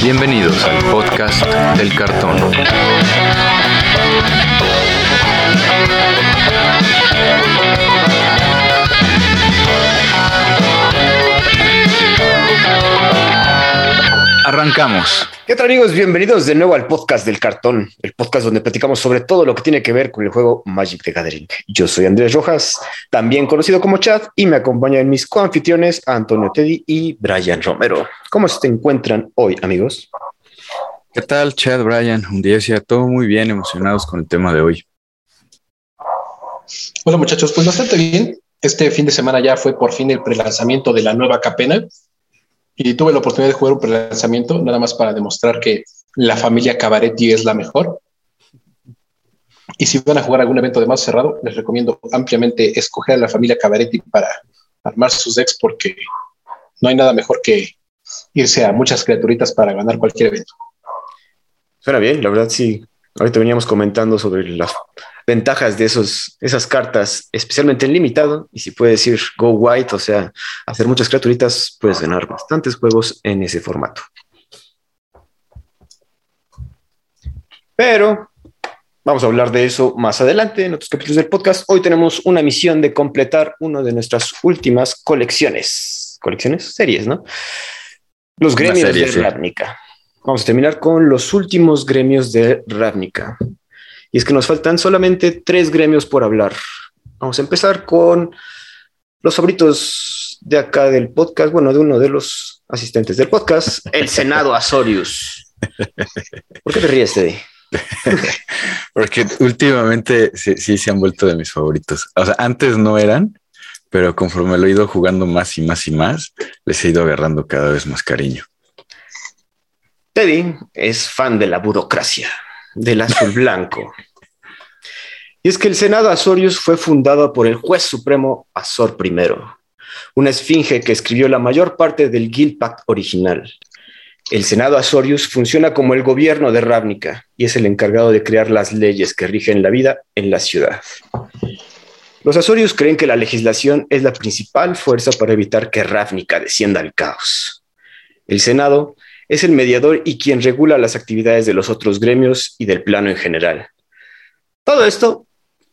Bienvenidos al podcast del cartón. Arrancamos. ¿Qué tal amigos? Bienvenidos de nuevo al podcast del cartón, el podcast donde platicamos sobre todo lo que tiene que ver con el juego Magic the Gathering. Yo soy Andrés Rojas, también conocido como Chad, y me acompañan mis coanfitriones Antonio Teddy y Brian Romero. ¿Cómo se encuentran hoy, amigos? ¿Qué tal, Chad, Brian? Un día sea todo muy bien, emocionados con el tema de hoy. Hola muchachos, pues bastante bien. Este fin de semana ya fue por fin el prelanzamiento de la nueva Capena y tuve la oportunidad de jugar un prelanzamiento nada más para demostrar que la familia Cabaretti es la mejor. Y si van a jugar algún evento de más cerrado, les recomiendo ampliamente escoger a la familia Cabaretti para armar sus decks porque no hay nada mejor que irse a muchas criaturitas para ganar cualquier evento. Suena bien, la verdad sí. Ahorita veníamos comentando sobre las ventajas de esos, esas cartas, especialmente en limitado. Y si puedes ir go white, o sea, hacer muchas criaturitas, puedes ganar bastantes juegos en ese formato. Pero vamos a hablar de eso más adelante en otros capítulos del podcast. Hoy tenemos una misión de completar una de nuestras últimas colecciones. Colecciones, series, ¿no? Los gremios de Ravnica. Vamos a terminar con los últimos gremios de Ravnica. Y es que nos faltan solamente tres gremios por hablar. Vamos a empezar con los favoritos de acá del podcast, bueno, de uno de los asistentes del podcast, el Senado Azorius. ¿Por qué te ríes, Teddy? Porque últimamente sí, sí, se han vuelto de mis favoritos. O sea, antes no eran, pero conforme lo he ido jugando más y más y más, les he ido agarrando cada vez más cariño. Teddy es fan de la burocracia del azul blanco. Y es que el Senado Azorius fue fundado por el juez supremo Azor I, una esfinge que escribió la mayor parte del Guild Pact original. El Senado Azorius funciona como el gobierno de Ravnica y es el encargado de crear las leyes que rigen la vida en la ciudad. Los Azorius creen que la legislación es la principal fuerza para evitar que Ravnica descienda al caos. El Senado es el mediador y quien regula las actividades de los otros gremios y del plano en general. Todo esto,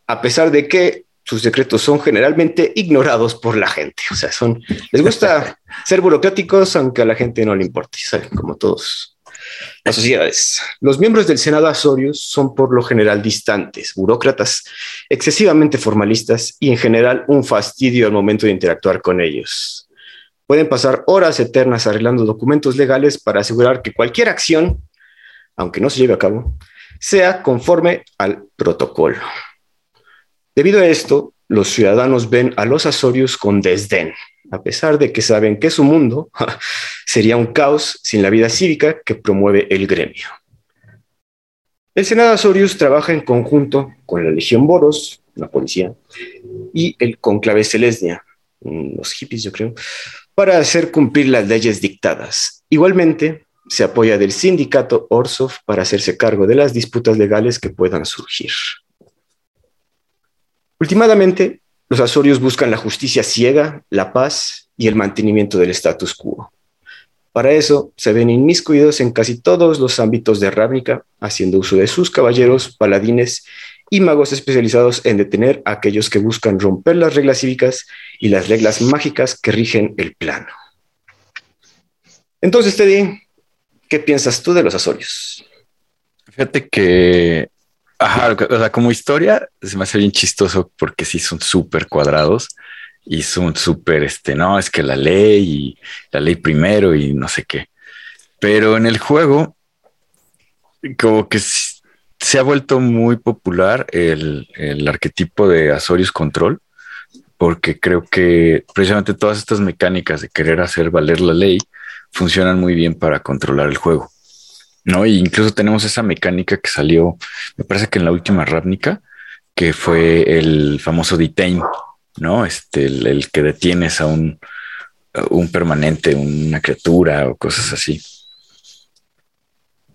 a pesar de que sus decretos son generalmente ignorados por la gente. O sea, son, les gusta ser burocráticos, aunque a la gente no le importe, ¿saben? Como todos las sociedades. Los miembros del Senado Azorius son por lo general distantes, burócratas, excesivamente formalistas y en general un fastidio al momento de interactuar con ellos. Pueden pasar horas eternas arreglando documentos legales para asegurar que cualquier acción, aunque no se lleve a cabo, sea conforme al protocolo. Debido a esto, los ciudadanos ven a los Azorius con desdén, a pesar de que saben que su mundo sería un caos sin la vida cívica que promueve el gremio. El Senado Azorius trabaja en conjunto con la Legión Boros, la policía, y el Conclave Celestia, los hippies yo creo, para hacer cumplir las leyes dictadas. Igualmente, se apoya del sindicato Orsov para hacerse cargo de las disputas legales que puedan surgir. Últimamente, los azorios buscan la justicia ciega, la paz y el mantenimiento del status quo. Para eso, se ven inmiscuidos en casi todos los ámbitos de Ravnica, haciendo uso de sus caballeros, paladines y magos especializados en detener a aquellos que buscan romper las reglas cívicas y las reglas mágicas que rigen el plano. Entonces, Teddy, ¿qué piensas tú de los Azorios? Fíjate que, ajá, o sea, como historia se me hace bien chistoso porque sí son súper cuadrados y son súper, este, no, es que la ley y la ley primero y no sé qué. Pero en el juego, como que se ha vuelto muy popular el, el arquetipo de Azorius Control, porque creo que precisamente todas estas mecánicas de querer hacer valer la ley funcionan muy bien para controlar el juego. ¿no? Y incluso tenemos esa mecánica que salió, me parece que en la última Ravnica, que fue el famoso detain, ¿no? Este, el, el que detienes a un, un permanente, una criatura o cosas así.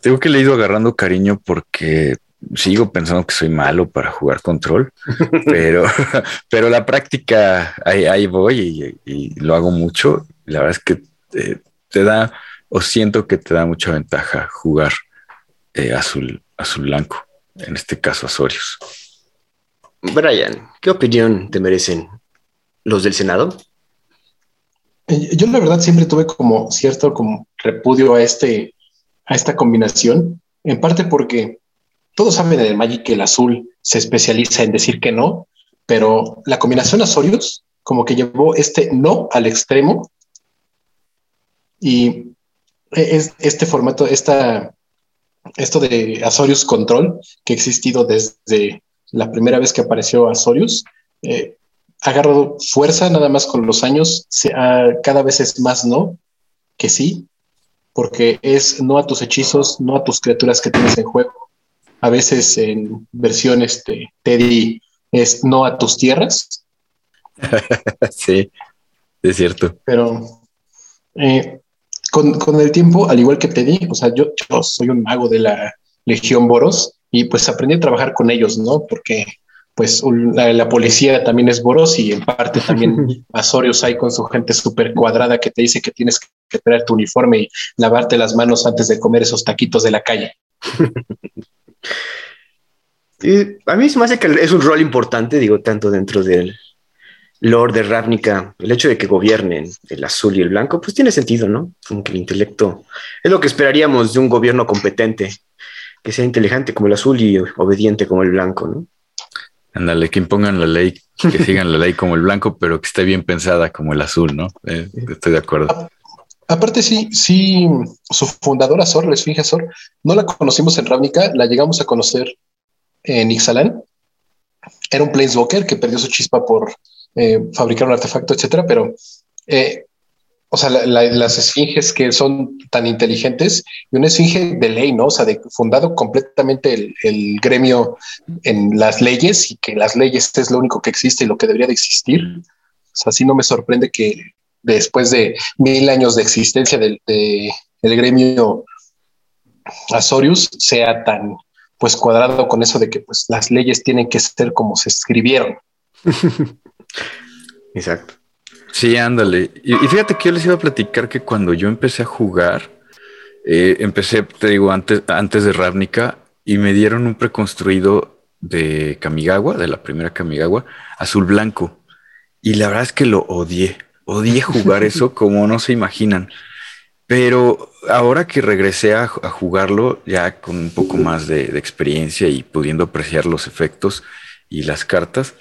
Tengo que le he ido agarrando cariño porque sigo pensando que soy malo para jugar control, pero, pero la práctica ahí, ahí voy y, y, lo hago mucho. La verdad es que te, te, da o siento que te da mucha ventaja jugar eh, azul, azul blanco, en este caso Azorius. Brian, ¿qué opinión te merecen los del Senado? Eh, yo la verdad siempre tuve como cierto como repudio a este a esta combinación, en parte porque todos saben en el Magic que el azul se especializa en decir que no, pero la combinación Azorius como que llevó este no al extremo y es este formato, esta, esto de Azorius Control que ha existido desde la primera vez que apareció Azorius, eh, ha agarrado fuerza nada más con los años, cada vez es más no que sí, porque es no a tus hechizos, no a tus criaturas que tienes en juego. A veces en versión este, Teddy es no a tus tierras. sí, es cierto. Pero eh, con, el tiempo, al igual que Teddy, o sea, yo, yo soy un mago de la Legión Boros y pues aprendí a trabajar con ellos, ¿no? Porque pues la, policía también es Boros y en parte también Azorius hay con su gente súper cuadrada que te dice que tienes que traer tu uniforme y lavarte las manos antes de comer esos taquitos de la calle. a mí se me hace que es un rol importante, digo, tanto dentro del lore de Ravnica, el hecho de que gobiernen el azul y el blanco, pues tiene sentido, ¿no? Como que el intelecto es lo que esperaríamos de un gobierno competente, que sea inteligente como el azul y obediente como el blanco, ¿no? Ándale, que impongan la ley, que sigan la ley como el blanco, pero que esté bien pensada como el azul, ¿no? Eh, estoy de acuerdo. aparte, sí, sí, su fundadora Sor, la Esfinge Sor, no la conocimos en Ravnica, la llegamos a conocer en Ixalan. Era un Planeswalker que perdió su chispa por eh, fabricar un artefacto, etcétera, pero eh, o sea, las esfinges que son tan inteligentes y una esfinge de ley, ¿no? O sea, de fundado completamente el, gremio en las leyes y que las leyes es lo único que existe y lo que debería de existir. O sea, así no me sorprende que después de mil años de existencia del de, gremio Azorius sea tan pues cuadrado con eso de que pues las leyes tienen que ser como se escribieron. Exacto. Sí, ándale. Y, fíjate que yo les iba a platicar que cuando yo empecé a jugar, eh, empecé, te digo, antes, antes de Ravnica y me dieron un preconstruido de Kamigawa, de la primera Kamigawa, azul blanco. Y la verdad es que lo odié. Odié jugar eso como no se imaginan. Pero ahora que regresé a, jugarlo ya con un poco más de, de, experiencia y pudiendo apreciar los efectos y las cartas,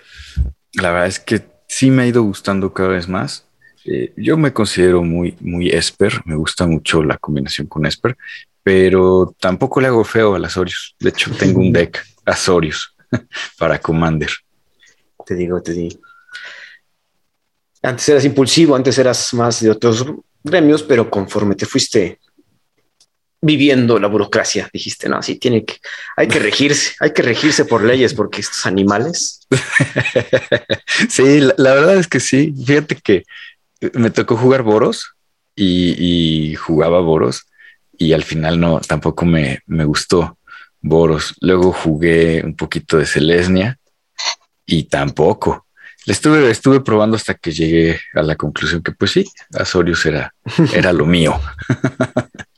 la verdad es que sí me ha ido gustando cada vez más. Eh, yo me considero muy, muy Esper, me gusta mucho la combinación con Esper, pero tampoco le hago feo a Azorius. De hecho, tengo un deck Azorius para Commander. Te digo, te digo. Antes eras impulsivo, antes eras más de otros gremios, pero conforme te fuiste viviendo la burocracia. Dijiste, no, sí, tiene que, hay que regirse, hay que regirse por leyes porque estos animales. sí, la, verdad es que sí. Fíjate que me tocó jugar Boros y, jugaba Boros y al final no, tampoco me, me, gustó Boros. Luego jugué un poquito de Celesnia y tampoco. Le estuve, estuve probando hasta que llegué a la conclusión que pues sí, Azorius era, era lo mío.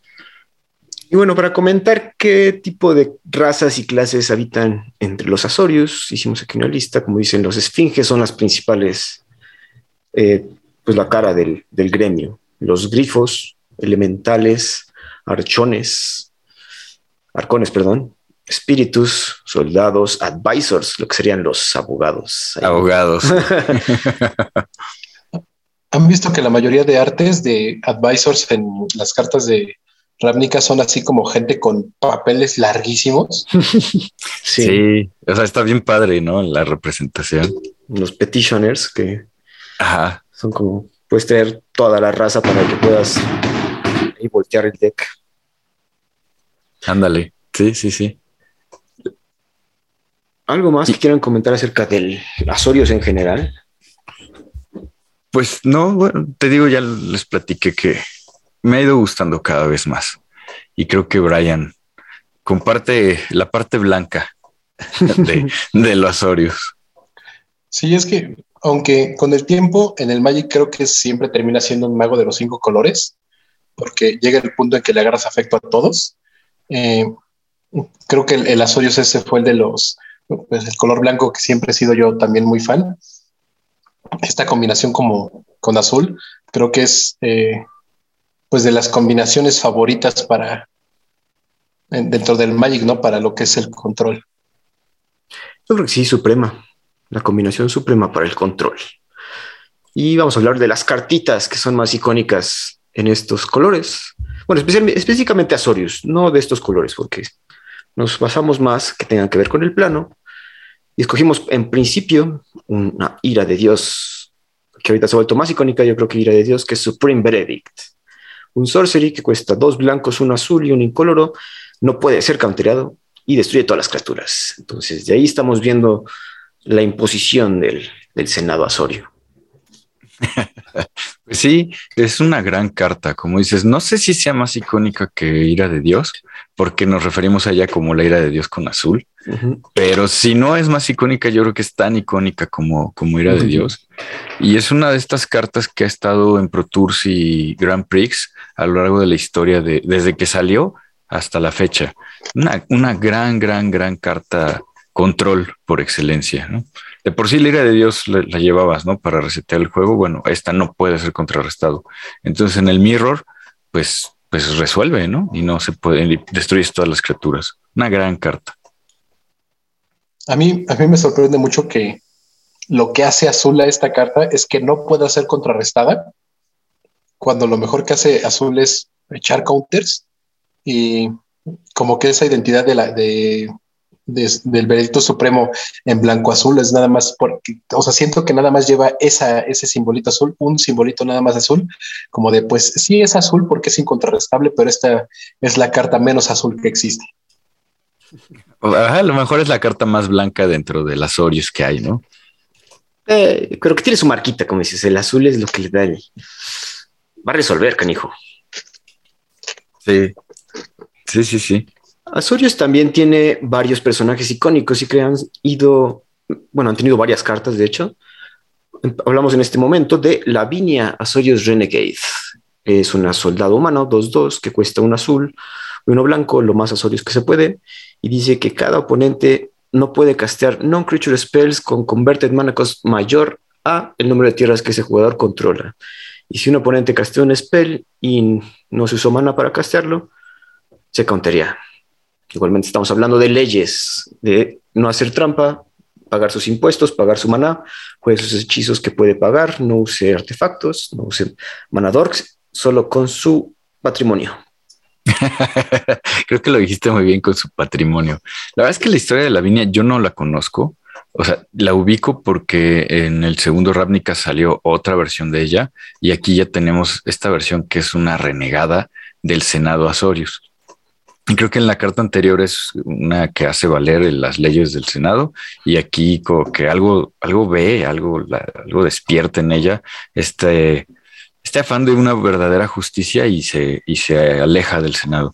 Y bueno, para comentar qué tipo de razas y clases habitan entre los Azorius, hicimos aquí una lista, como dicen, los esfinges son las principales, eh, pues la cara del, gremio. Los grifos, elementales, archones, arcones, perdón, espíritus, soldados, advisors, lo que serían los abogados. Abogados. ¿Han visto que la mayoría de artes de advisors en las cartas de Ravnica son así como gente con papeles larguísimos. sí. o sea, está bien padre, ¿no? La representación. Los petitioners que son como, puedes tener toda la raza para que puedas y voltear el deck. Ándale, sí, sí, sí. ¿Algo más que quieran comentar acerca del Azorios en general? Pues no, bueno, te digo, ya les platiqué que me ha ido gustando cada vez más. Y creo que Brian comparte la parte blanca de, los Azorius. Sí, es que aunque con el tiempo en el Magic creo que siempre termina siendo un mago de los cinco colores, porque llega el punto en que le agarras afecto a todos. Eh, creo que el, el Azorius ese fue el de los, pues el color blanco que siempre he sido yo también muy fan. Esta combinación como con azul, creo que es eh, pues de las combinaciones favoritas para dentro del Magic, ¿no? Para lo que es el control. Yo creo que sí, suprema. La combinación suprema para el control. Y vamos a hablar de las cartitas que son más icónicas en estos colores. Bueno, específicamente Azorius, no de estos colores, porque nos basamos más que tengan que ver con el plano. Y escogimos en principio una ira de Dios, que ahorita se ha vuelto más icónica, yo creo que ira de Dios, que es Supreme Verdict. Un sorcery que cuesta dos blancos, un azul y un incoloro, no puede ser counterado y destruye todas las criaturas. Entonces, de ahí estamos viendo la imposición del, del Senado Azorio. Pues sí, es una gran carta, como dices. No sé si sea más icónica que Ira de Dios, porque nos referimos a ella como la Ira de Dios con azul. Pero si no es más icónica, yo creo que es tan icónica como, como Ira de Dios. Y es una de estas cartas que ha estado en Pro Tours y Grand Prix a lo largo de la historia, de, desde que salió hasta la fecha. Una, una gran, gran, gran carta control por excelencia. De por sí la ira de Dios la, llevabas, ¿no? Para resetear el juego. Bueno, esta no puede ser contrarrestado. Entonces en el mirror, pues, pues resuelve, ¿no? Y no se puede, destruyes todas las criaturas. Una gran carta. A mí, a mí me sorprende mucho que lo que hace azul a esta carta es que no pueda ser contrarrestada cuando lo mejor que hace azul es echar counters y como que esa identidad de la de del veredicto supremo en blanco azul es nada más porque, o sea, siento que nada más lleva esa, ese simbolito azul, un simbolito nada más azul, como de pues sí es azul porque es incontrarrestable, pero esta es la carta menos azul que existe. a lo mejor es la carta más blanca dentro de las Orios que hay, ¿no? Eh, creo que tiene su marquita, como dices, el azul es lo que le da el... Va a resolver, canijo. Sí, sí, sí, sí. Azorius también tiene varios personajes icónicos y que han ido, bueno, han tenido varias cartas, de hecho. Hablamos en este momento de Lavinia Azorius Renegade. Es una soldado humano 2-2 que cuesta un azul y uno blanco, lo más Azorius que se puede. Y dice que cada oponente no puede castear non-creature spells con Converted Mana Cost mayor a el número de tierras que ese jugador controla. Y si un oponente castea un spell y no se usó mana para castearlo, se countería. Igualmente estamos hablando de leyes, de no hacer trampa, pagar sus impuestos, pagar su maná, juegue sus hechizos que puede pagar, no use artefactos, no use manadorks, solo con su patrimonio. Creo que lo dijiste muy bien con su patrimonio. La verdad es que la historia de la viña yo no la conozco. O sea, la ubico porque en el segundo Ravnica salió otra versión de ella y aquí ya tenemos esta versión que es una renegada del Senado Azorius. Y creo que en la carta anterior es una que hace valer las leyes del Senado y aquí como que algo, algo ve, algo, algo despierta en ella este, este afán de una verdadera justicia y se, y se aleja del Senado.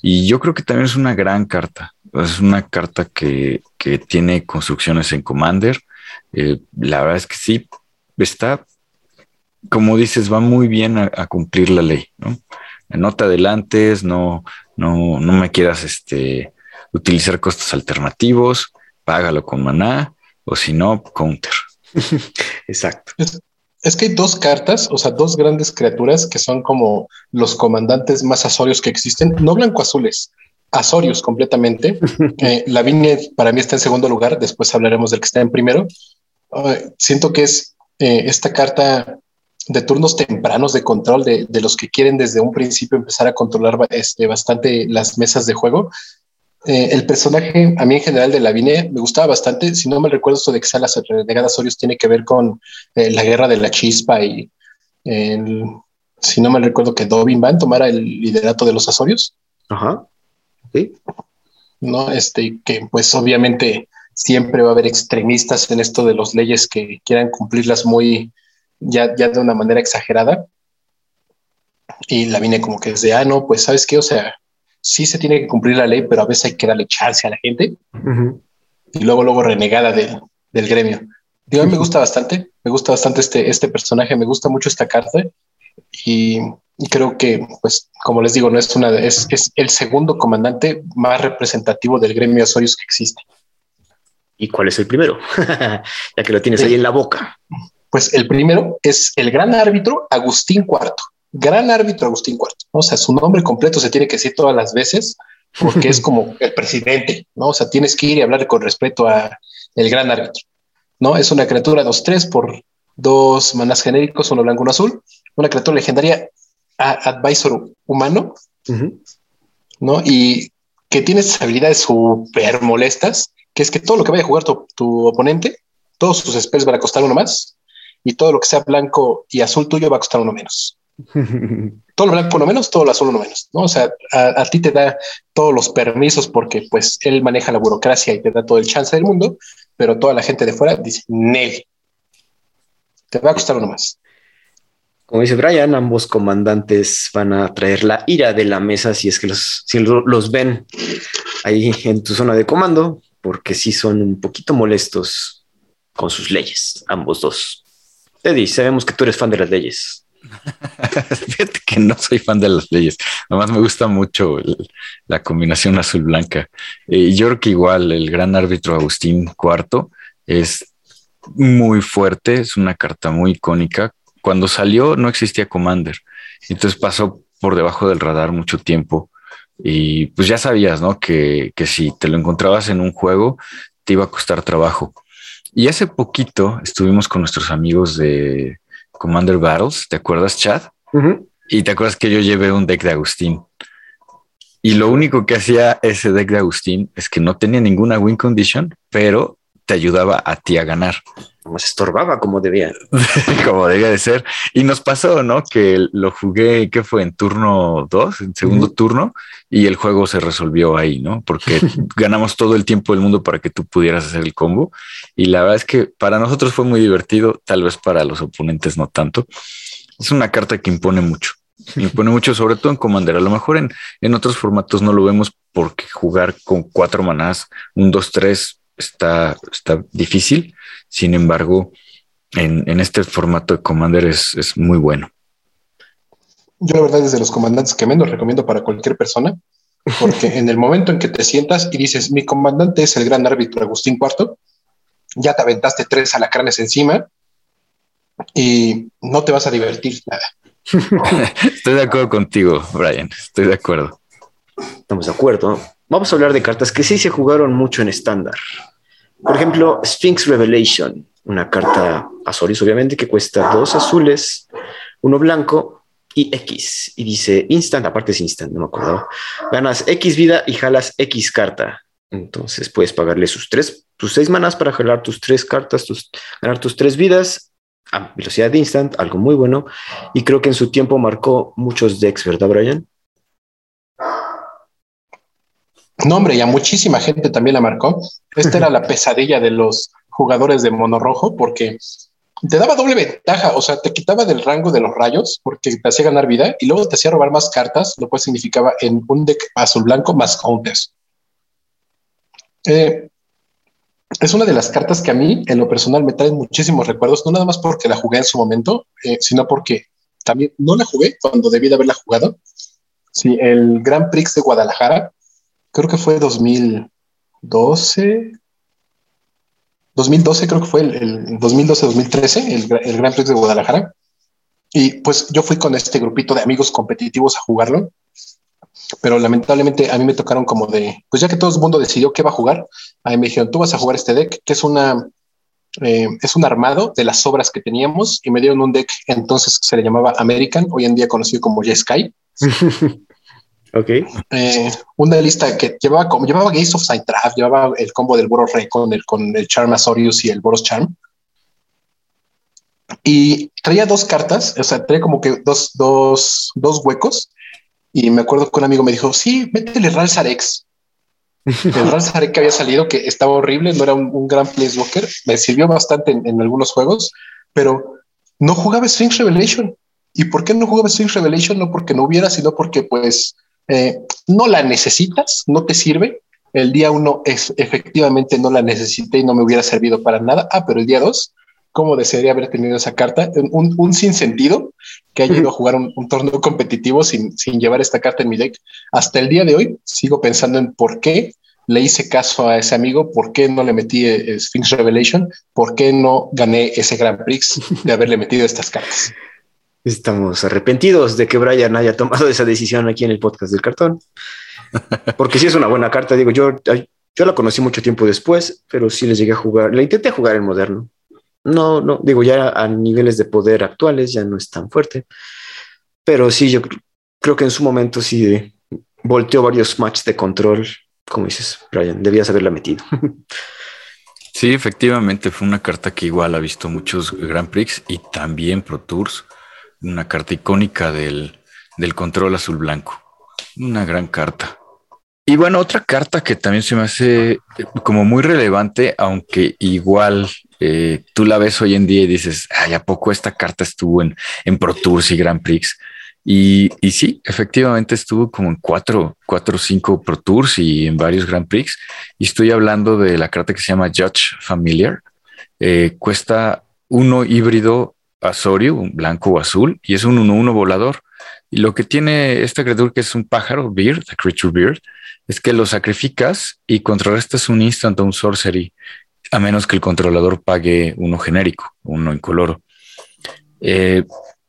Y yo creo que también es una gran carta. Es una carta que, que tiene construcciones en Commander. Eh, la verdad es que sí, está, como dices, va muy bien a, a cumplir la ley, ¿no? no te adelantes, no, no, no me quieras este, utilizar costos alternativos, págalo con maná, o si no, counter. Exacto. Es, que hay dos cartas, o sea, dos grandes criaturas que son como los comandantes más azorios que existen, no azorios completamente. eh, la Viña para mí está en segundo lugar, después hablaremos del que está en primero. siento que es eh, esta carta de turnos tempranos de control de, los que quieren desde un principio empezar a controlar este, bastante las mesas de juego. Eh, el personaje, a mí en general de Lavinia, me gustaba bastante. Si no me recuerdo, esto de que sea las renegadas Orios tiene que ver con eh, la guerra de la chispa y si no me recuerdo que Dobin Van tomara el liderato de los Azorios. Ajá. Sí. No, este, que pues obviamente siempre va a haber extremistas en esto de las leyes que quieran cumplirlas muy, ya, ya de una manera exagerada. Y la vine como que desde, ah, no, pues sabes qué, o sea, sí se tiene que cumplir la ley, pero a veces hay que darle chance a la gente. Y luego, luego renegada del gremio. Digo, a mí me gusta bastante, me gusta bastante este, este personaje, me gusta mucho esta carta. Y, creo que, pues, como les digo, no es una, es, es el segundo comandante más representativo del gremio Azorius que existe. ¿Y cuál es el primero? ya que lo tienes ahí en la boca. Pues el primero es el gran árbitro Agustín IV. Gran árbitro Agustín IV. O sea, su nombre completo se tiene que decir todas las veces porque es como el presidente, ¿no? O sea, tienes que ir y hablar con respeto a el gran árbitro, ¿no? Es una criatura 2-3 por dos manas genéricos, uno blanco, uno azul, una criatura legendaria advisor humano, ¿no? Y que tiene esas habilidades súper molestas, que es que todo lo que vaya a jugar tu, oponente, todos sus spells van a costar uno más, y todo lo que sea blanco y azul tuyo va a costar uno menos. todo lo blanco uno menos, todo lo azul uno menos, ¿no? O sea, a, ti te da todos los permisos porque pues él maneja la burocracia y te da todo el chance del mundo, pero toda la gente de fuera dice, Nel, te va a costar uno más. Como dice Brian, ambos comandantes van a traer la ira de la mesa si es que los, si los ven ahí en tu zona de comando, porque sí son un poquito molestos con sus leyes, ambos dos. Eddie, sabemos que tú eres fan de las leyes. Fíjate que no soy fan de las leyes, nomás me gusta mucho la combinación azul-blanca. Y yo creo que igual el gran árbitro Agustín IV es muy fuerte, es una carta muy icónica. Cuando salió no existía Commander, entonces pasó por debajo del radar mucho tiempo y pues ya sabías, ¿no? Que, que si te lo encontrabas en un juego te iba a costar trabajo. Y hace poquito estuvimos con nuestros amigos de Commander Battles, ¿te acuerdas, Chad? Y te acuerdas que yo llevé un deck de Agustín. Y lo único que hacía ese deck de Agustín es que no tenía ninguna win condition, pero te ayudaba a ti a ganar. Como se estorbaba como debía. como debía de ser. Y nos pasó, ¿no? Que lo jugué, ¿qué fue? En turno 2, en segundo turno, y el juego se resolvió ahí, ¿no? Porque ganamos todo el tiempo del mundo para que tú pudieras hacer el combo. Y la verdad es que para nosotros fue muy divertido, tal vez para los oponentes no tanto. Es una carta que impone mucho. Impone mucho, sobre todo en Commander. A lo mejor en, en otros formatos no lo vemos porque jugar con cuatro manás, un 2-3, está, está difícil. Sin embargo, en, este formato de Commander es, muy bueno. Yo la verdad desde los comandantes que menos recomiendo para cualquier persona, porque en el momento en que te sientas y dices, mi comandante es el gran árbitro Agustín IV, ya te aventaste tres alacranes encima y no te vas a divertir nada. Estoy de acuerdo contigo, Brian, estoy de acuerdo. Estamos de acuerdo. Vamos a hablar de cartas que sí se jugaron mucho en estándar. Por ejemplo, Sphinx Revelation, una carta Azoris, obviamente, que cuesta dos azules, uno blanco y X. Y dice instant, aparte es instant, no me acuerdo. Ganas X vida y jalas X carta. Entonces puedes pagarle sus tres, tus seis manas para jalar tus tres cartas, tus, ganar tus tres vidas a velocidad instant, algo muy bueno. Y creo que en su tiempo marcó muchos decks, ¿verdad, Brian? No, hombre, y a muchísima gente también la marcó. Esta era la pesadilla de los jugadores de mono rojo porque te daba doble ventaja, o sea, te quitaba del rango de los rayos porque te hacía ganar vida y luego te hacía robar más cartas, lo cual significaba en un deck azul blanco más counters. Eh, es una de las cartas que a mí, en lo personal, me trae muchísimos recuerdos, no nada más porque la jugué en su momento, eh, sino porque también no la jugué cuando debí de haberla jugado. Sí, el Grand Prix de Guadalajara creo que fue 2012. 2012 creo que fue el, 2012-2013, el, el Gran Prix de Guadalajara. Y pues yo fui con este grupito de amigos competitivos a jugarlo, pero lamentablemente a mí me tocaron como de, pues ya que todo el mundo decidió qué va a jugar, a mí me dijeron, tú vas a jugar este deck, que es una, eh, es un armado de las obras que teníamos y me dieron un deck entonces que se le llamaba American, hoy en día conocido como Sky. Ok. Eh, una lista que llevaba como llevaba Gaze of Trap, llevaba el combo del Boros Rey con el, con el Charm Azorius y el Boros Charm. Y traía dos cartas, o sea, traía como que dos, dos, dos huecos. Y me acuerdo que un amigo me dijo: Sí, métele Ralsar X. El Ralsar X que había salido, que estaba horrible, no era un, un gran Walker, Me sirvió bastante en, en, algunos juegos, pero no jugaba Sphinx Revelation. ¿Y por qué no jugaba Sphinx Revelation? No porque no hubiera, sino porque, pues, eh, no la necesitas, no te sirve. El día uno es efectivamente no la necesité y no me hubiera servido para nada. Ah, pero el día dos cómo desearía haber tenido esa carta. Un, un sinsentido que haya ido a jugar un, torneo competitivo sin, sin llevar esta carta en mi deck. Hasta el día de hoy sigo pensando en por qué le hice caso a ese amigo, por qué no le metí eh, Sphinx Revelation, por qué no gané ese Grand Prix de haberle metido estas cartas. Estamos arrepentidos de que Brian haya tomado esa decisión aquí en el podcast del cartón. Porque sí es una buena carta, digo, yo, yo la conocí mucho tiempo después, pero sí le llegué a jugar, la intenté jugar en moderno. No, no, digo, ya a niveles de poder actuales ya no es tan fuerte, pero sí, yo creo que en su momento sí volteó varios matches de control, como dices, Brian, debías haberla metido. Sí, efectivamente, fue una carta que igual ha visto muchos Grand Prix y también Pro Tours, una carta icónica del, del control azul blanco, una gran carta. Y bueno, otra carta que también se me hace eh, como muy relevante, aunque igual eh, tú la ves hoy en día y dices, ay, ¿a poco esta carta estuvo en, en Pro Tours y Grand Prix? Y, y, sí, efectivamente estuvo como en cuatro, cuatro o cinco Pro Tours y en varios Grand Prix. Y estoy hablando de la carta que se llama Judge Familiar. Eh, cuesta uno híbrido Asorio, un blanco o azul, y es un 1-1 volador. Y lo que tiene esta criatura, que es un pájaro, Beard, the creature Beard, es que lo sacrificas y contrarrestas un instant o un sorcery, a menos que el controlador pague uno genérico, uno incoloro. Eh,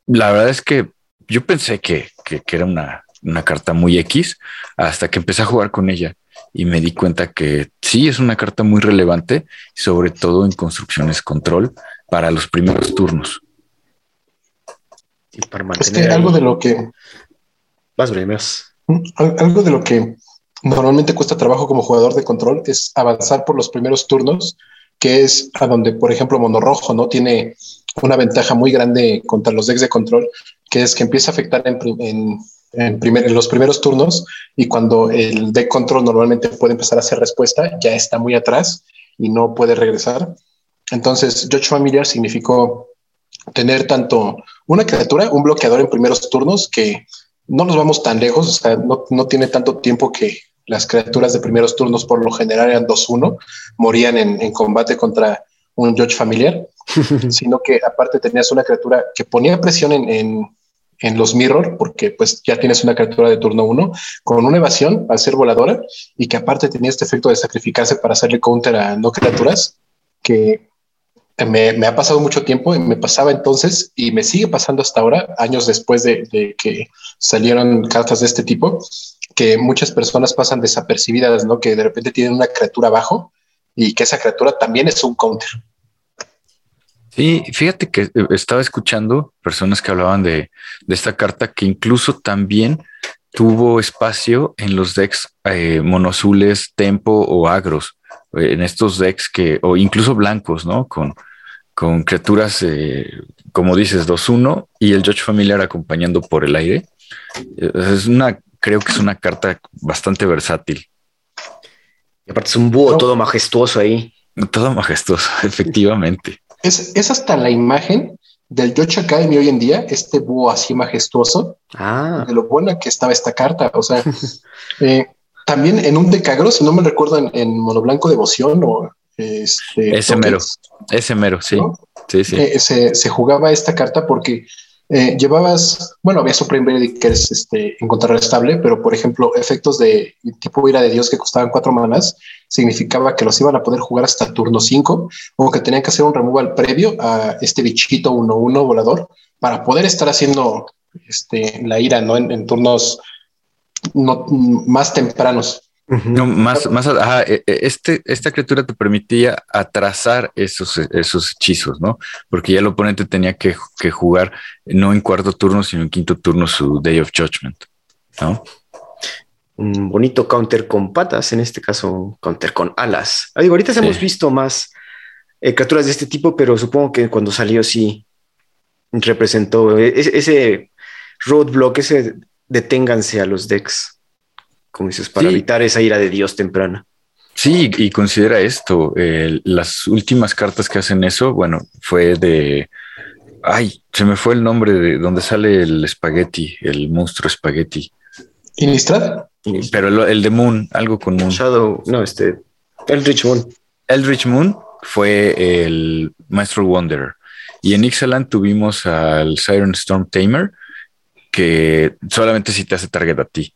la verdad es que yo pensé que, era una, una, carta muy X hasta que empecé a jugar con ella y me di cuenta que sí es una carta muy relevante, sobre todo en construcciones control para los primeros turnos. Y para mantener es que algo de lo que. Más breves. Algo de lo que normalmente cuesta trabajo como jugador de control es avanzar por los primeros turnos, que es a donde, por ejemplo, Mono Rojo no tiene una ventaja muy grande contra los decks de control, que es que empieza a afectar en, en, primer, en los primeros turnos y cuando el deck control normalmente puede empezar a hacer respuesta, ya está muy atrás y no puede regresar. Entonces, Judge Familiar significó tener tanto una criatura, un bloqueador en primeros turnos que no nos vamos tan lejos, o sea, no, no tiene tanto tiempo que las criaturas de primeros turnos por lo general eran 2-1, morían en, combate contra un Judge familiar, sino que aparte tenías una criatura que ponía presión en, en, los mirror, porque pues ya tienes una criatura de turno 1 con una evasión al ser voladora y que aparte tenía este efecto de sacrificarse para hacerle counter a no criaturas, que me, me, ha pasado mucho tiempo y me pasaba entonces y me sigue pasando hasta ahora, años después de, de que salieron cartas de este tipo, que muchas personas pasan desapercibidas, ¿no? Que de repente tienen una criatura abajo y que esa criatura también es un counter. Sí, fíjate que eh, estaba escuchando personas que hablaban de, esta carta que incluso también tuvo espacio en los decks eh, monozules, tempo o agros, eh, en estos decks que, o incluso blancos, ¿no? Con, con criaturas, como dices, 2-1 y el Judge familiar acompañando por el aire. Es una creo que es una carta bastante versátil. Y aparte es un búho todo majestuoso ahí. Todo majestuoso, efectivamente. Es, es hasta la imagen del Yocho Academy hoy en día, este búho así majestuoso, ah. de lo buena que estaba esta carta. O sea, eh, también en un decagro, si no me recuerdo, en, en Monoblanco Devoción o este, ese mero, ese mero, sí. Sí, sí. Eh, se, se, jugaba esta carta porque eh, llevabas, bueno, había Supreme que es este, estable, pero por ejemplo, efectos de tipo ira de Dios que costaban cuatro manas, significaba que los iban a poder jugar hasta turno 5 o que tenían que hacer un removal previo a este bichito 1-1 volador para poder estar haciendo este, la ira ¿no? en, en turnos no, más tempranos. No, más, más, e, e, este, esta criatura te permitía atrasar esos, esos hechizos, ¿no? Porque ya el oponente tenía que, jugar no en cuarto turno, sino en quinto turno su Day of Judgment, ¿no? Un bonito counter con patas, en este caso, counter con alas. Ah, ahorita hemos visto más eh, criaturas de este tipo, pero supongo que cuando salió sí representó e, ese roadblock, ese deténganse a los decks como dices, para evitar esa ira de Dios temprana. Sí, y considera esto, las últimas cartas que hacen eso, bueno, fue de, ay, se me fue el nombre de donde sale el espagueti, el monstruo espagueti. ¿Inistrad? Pero el, de Moon, algo con Moon. Shadow, no, este, Eldritch Moon. Eldritch Moon fue el Maestro Wanderer. Y en Ixalan tuvimos al Siren Storm Tamer, que solamente si te hace target a ti.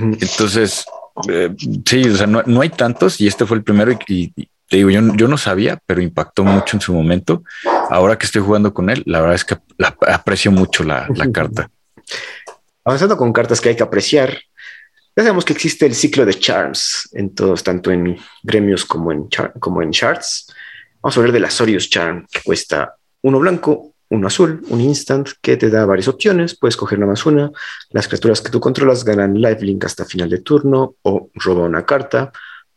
Entonces, eh, sí, o sea, no, hay tantos y este fue el primero y, te digo, yo, yo, no sabía, pero impactó mucho en su momento. Ahora que estoy jugando con él, la verdad es que aprecio mucho la, carta. Avanzando con cartas que hay que apreciar, ya sabemos que existe el ciclo de charms en todos, tanto en gremios como en, como en charts. Vamos a hablar del Azorius Charm, que cuesta uno blanco, uno azul, un instant que te da varias opciones. Puedes coger la más una. Las criaturas que tú controlas ganan lifelink hasta final de turno o roba una carta.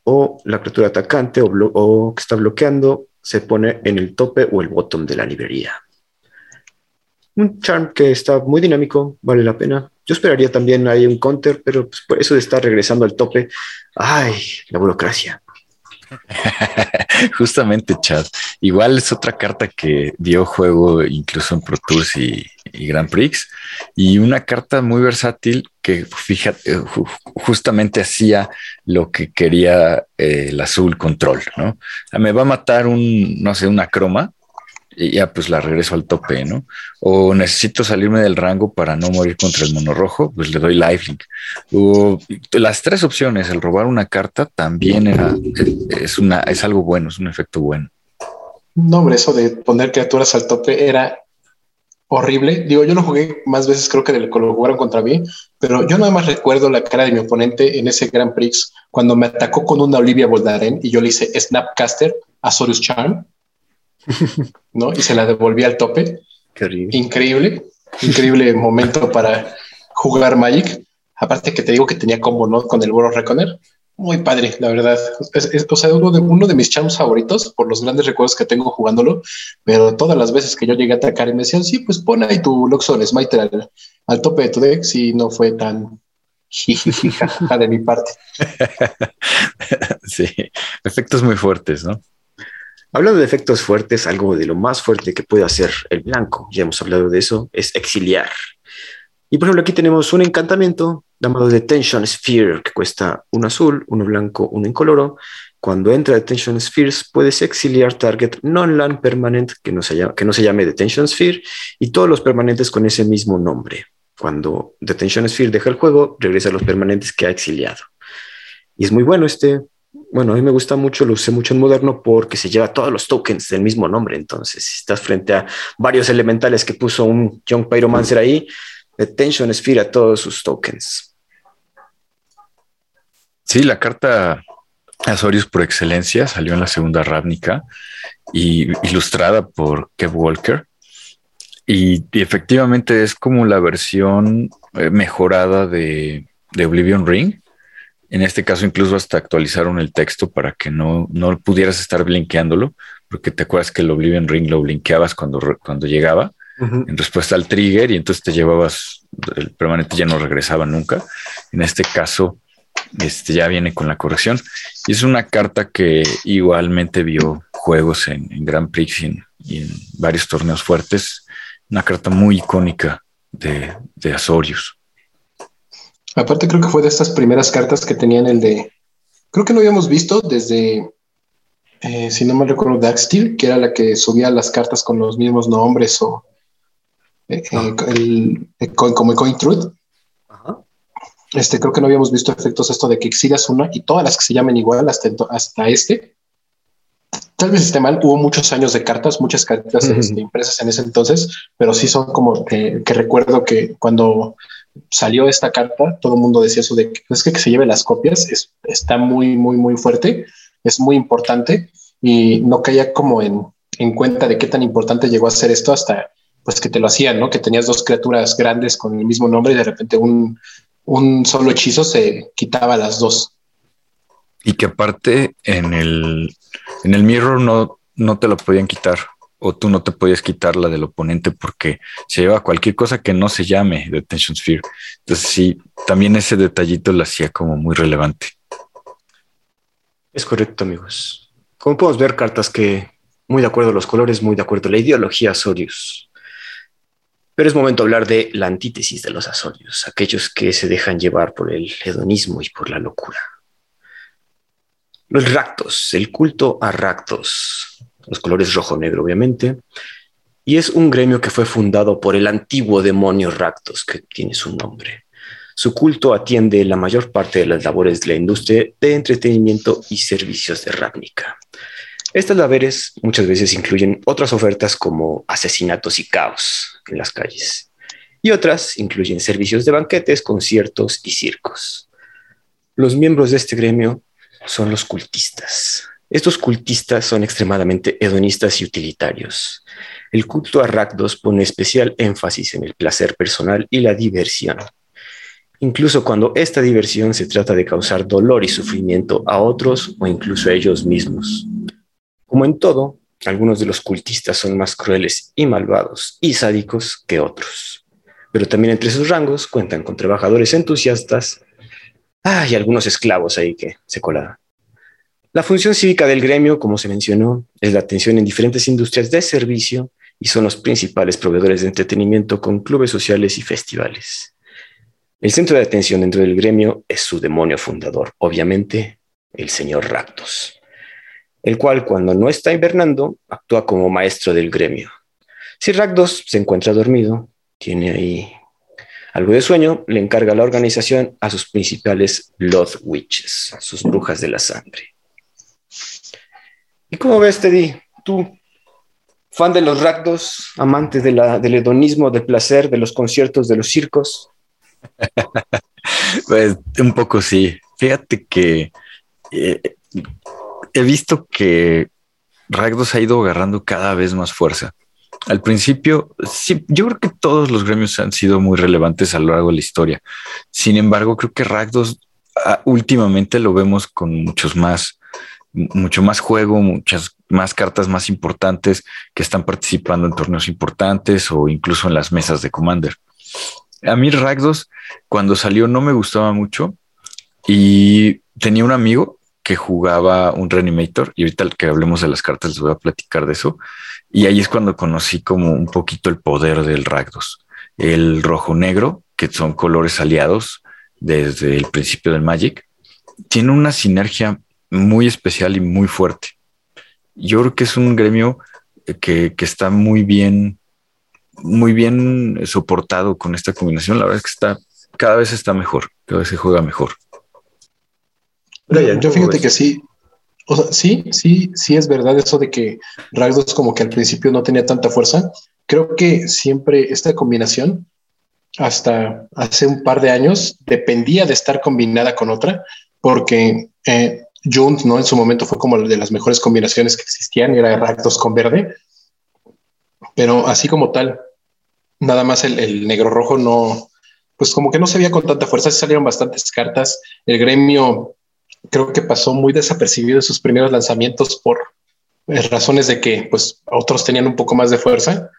O la criatura atacante o, o que está bloqueando se pone en el tope o el bottom de la librería. Un charm que está muy dinámico, vale la pena. Yo esperaría también hay un counter, pero pues, por eso de estar regresando al tope, ay, la burocracia. Justamente, Chad. Igual es otra carta que dio juego incluso en Pro Tours y, Grand Prix. Y una carta muy versátil que, fíjate, justamente hacía lo que quería eh, el azul control, ¿no? me va a matar un, no sé, una croma y ya pues la regreso al tope, ¿no? O necesito salirme del rango para no morir contra el mono rojo, pues le doy lifelink. O las tres opciones, el robar una carta también era, es, una, es algo bueno, es un efecto bueno. No, hombre, eso de poner criaturas al tope era horrible. Digo, yo no jugué más veces, creo que lo jugaron contra mí, pero yo nada más recuerdo la cara de mi oponente en ese Grand Prix cuando me atacó con una Olivia Voldaren y yo le hice Snapcaster a Sorus Charm ¿no? Y se la devolví al tope. Increíble, increíble momento para jugar Magic. Aparte que te digo que tenía combo, ¿no? Con el World Reconer. Muy padre, la verdad. o sea, uno de, uno de mis champs favoritos por los grandes recuerdos que tengo jugándolo, pero todas las veces que yo llegué a atacar y me decían, sí, pues pon ahí tu Luxor Smiter al, al tope de tu deck, si no fue tan de mi parte. sí, efectos muy fuertes, ¿no? Hablando de efectos fuertes, algo de lo más fuerte que puede hacer el blanco, ya hemos hablado de eso, es exiliar. Y por ejemplo, aquí tenemos un encantamiento llamado Detention Sphere, que cuesta un azul, uno blanco, uno incoloro. Cuando entra Detention Spheres, puedes exiliar target non-land permanent que no, se llame, que no se llame Detention Sphere y todos los permanentes con ese mismo nombre. Cuando Detention Sphere deja el juego, regresa a los permanentes que ha exiliado. Y es muy bueno este bueno, a mí me gusta mucho, lo usé mucho en moderno porque se lleva todos los tokens del mismo nombre. Entonces, si estás frente a varios elementales que puso un Young Pyromancer ahí, Attention Sphere a todos sus tokens. Sí, la carta Azorius por excelencia salió en la segunda Ravnica y ilustrada por Kev Walker. Y, efectivamente es como la versión eh, mejorada de, de Oblivion Ring en este caso, incluso hasta actualizaron el texto para que no, no pudieras estar blinkeándolo, porque te acuerdas que el Oblivion Ring lo blinkeabas cuando, cuando llegaba en respuesta al trigger y entonces te llevabas, el permanente ya no regresaba nunca. En este caso, este ya viene con la corrección y es una carta que igualmente vio juegos en, Grand Prix y en, varios torneos fuertes. Una carta muy icónica de, de Azorius. Aparte creo que fue de estas primeras cartas que tenían el de, creo que lo habíamos visto desde, eh, si no me recuerdo, Daxtil, que era la que subía las cartas con los mismos nombres o eh, eh, el, como el Coin Truth. Este, creo que no habíamos visto efectos esto de que exilas una y todas las que se llamen igual hasta, hasta este. Tal vez esté mal, hubo muchos años de cartas, muchas cartas este, impresas en ese entonces, pero sí son como que recuerdo que cuando salió esta carta, todo el mundo decía eso de que es que, se lleve las copias, es, está muy, muy, muy fuerte, es muy importante y no caía como en, en cuenta de qué tan importante llegó a ser esto hasta pues que te lo hacían, ¿no? Que tenías dos criaturas grandes con el mismo nombre y de repente un, un solo hechizo se quitaba las dos. Y que aparte en el, en el mirror no, no te lo podían quitar o tú no te podías quitar la del oponente porque se lleva cualquier cosa que no se llame Detention Sphere. Entonces sí, también ese detallito lo hacía como muy relevante. Es correcto, amigos. Como podemos ver, cartas que muy de acuerdo los colores, muy de acuerdo la ideología Azorius. Pero es momento de hablar de la antítesis de los Azorius, aquellos que se dejan llevar por el hedonismo y por la locura. Los Ractos, el culto a Ractos, los colores rojo-negro obviamente, y es un gremio que fue fundado por el antiguo demonio Ractos, que tiene su nombre. Su culto atiende la mayor parte de las labores de la industria de entretenimiento y servicios de Ravnica. Estas labores muchas veces incluyen otras ofertas como asesinatos y caos en las calles, y otras incluyen servicios de banquetes, conciertos y circos. Los miembros de este gremio son los cultistas. Estos cultistas son extremadamente hedonistas y utilitarios. El culto a Rakdos pone especial énfasis en el placer personal y la diversión. Incluso cuando esta diversión se trata de causar dolor y sufrimiento a otros o incluso a ellos mismos. Como en todo, algunos de los cultistas son más crueles y malvados y sádicos que otros pero también entre sus rangos cuentan con trabajadores entusiastas ah, y algunos esclavos ahí que se colaban. La función cívica del gremio, como se mencionó, es la atención en diferentes industrias de servicio y son los principales proveedores de entretenimiento con clubes sociales y festivales. El centro de atención dentro del gremio es su demonio fundador, obviamente el señor Raptos, el cual cuando no está invernando actúa como maestro del gremio. Si Rakdos se encuentra dormido, tiene ahí algo de sueño, le encarga la organización a sus principales Blood Witches, sus brujas de la sangre. ¿Y cómo ves, Teddy? Tú, fan de los ragdos, amante del hedonismo, del placer, de los conciertos, de los circos. pues un poco sí. Fíjate que eh, he visto que Ragdos ha ido agarrando cada vez más fuerza al principio, sí, yo creo que todos los gremios han sido muy relevantes a lo largo de la historia. Sin embargo, creo que Ragdos ah, últimamente lo vemos con muchos más, mucho más juego, muchas más cartas más importantes que están participando en torneos importantes o incluso en las mesas de Commander. A mí Ragdos cuando salió no me gustaba mucho y tenía un amigo que jugaba un Reanimator y ahorita que hablemos de las cartas les voy a platicar de eso. Y ahí es cuando conocí como un poquito el poder del Ragdos. El rojo negro, que son colores aliados desde el principio del Magic, tiene una sinergia muy especial y muy fuerte. Yo creo que es un gremio que, que está muy bien, muy bien soportado con esta combinación. La verdad es que está, cada vez está mejor, cada vez se juega mejor yo fíjate que sí. O sea, sí, sí, sí es verdad eso de que Ragdos como que al principio no tenía tanta fuerza. Creo que siempre esta combinación, hasta hace un par de años, dependía de estar combinada con otra, porque eh, Junt, ¿no? En su momento fue como de las mejores combinaciones que existían, era Ragdos con verde. Pero así como tal, nada más el, el negro rojo no, pues como que no se veía con tanta fuerza, salieron bastantes cartas. El gremio creo que pasó muy desapercibido en sus primeros lanzamientos por eh, razones de que pues otros tenían un poco más de fuerza.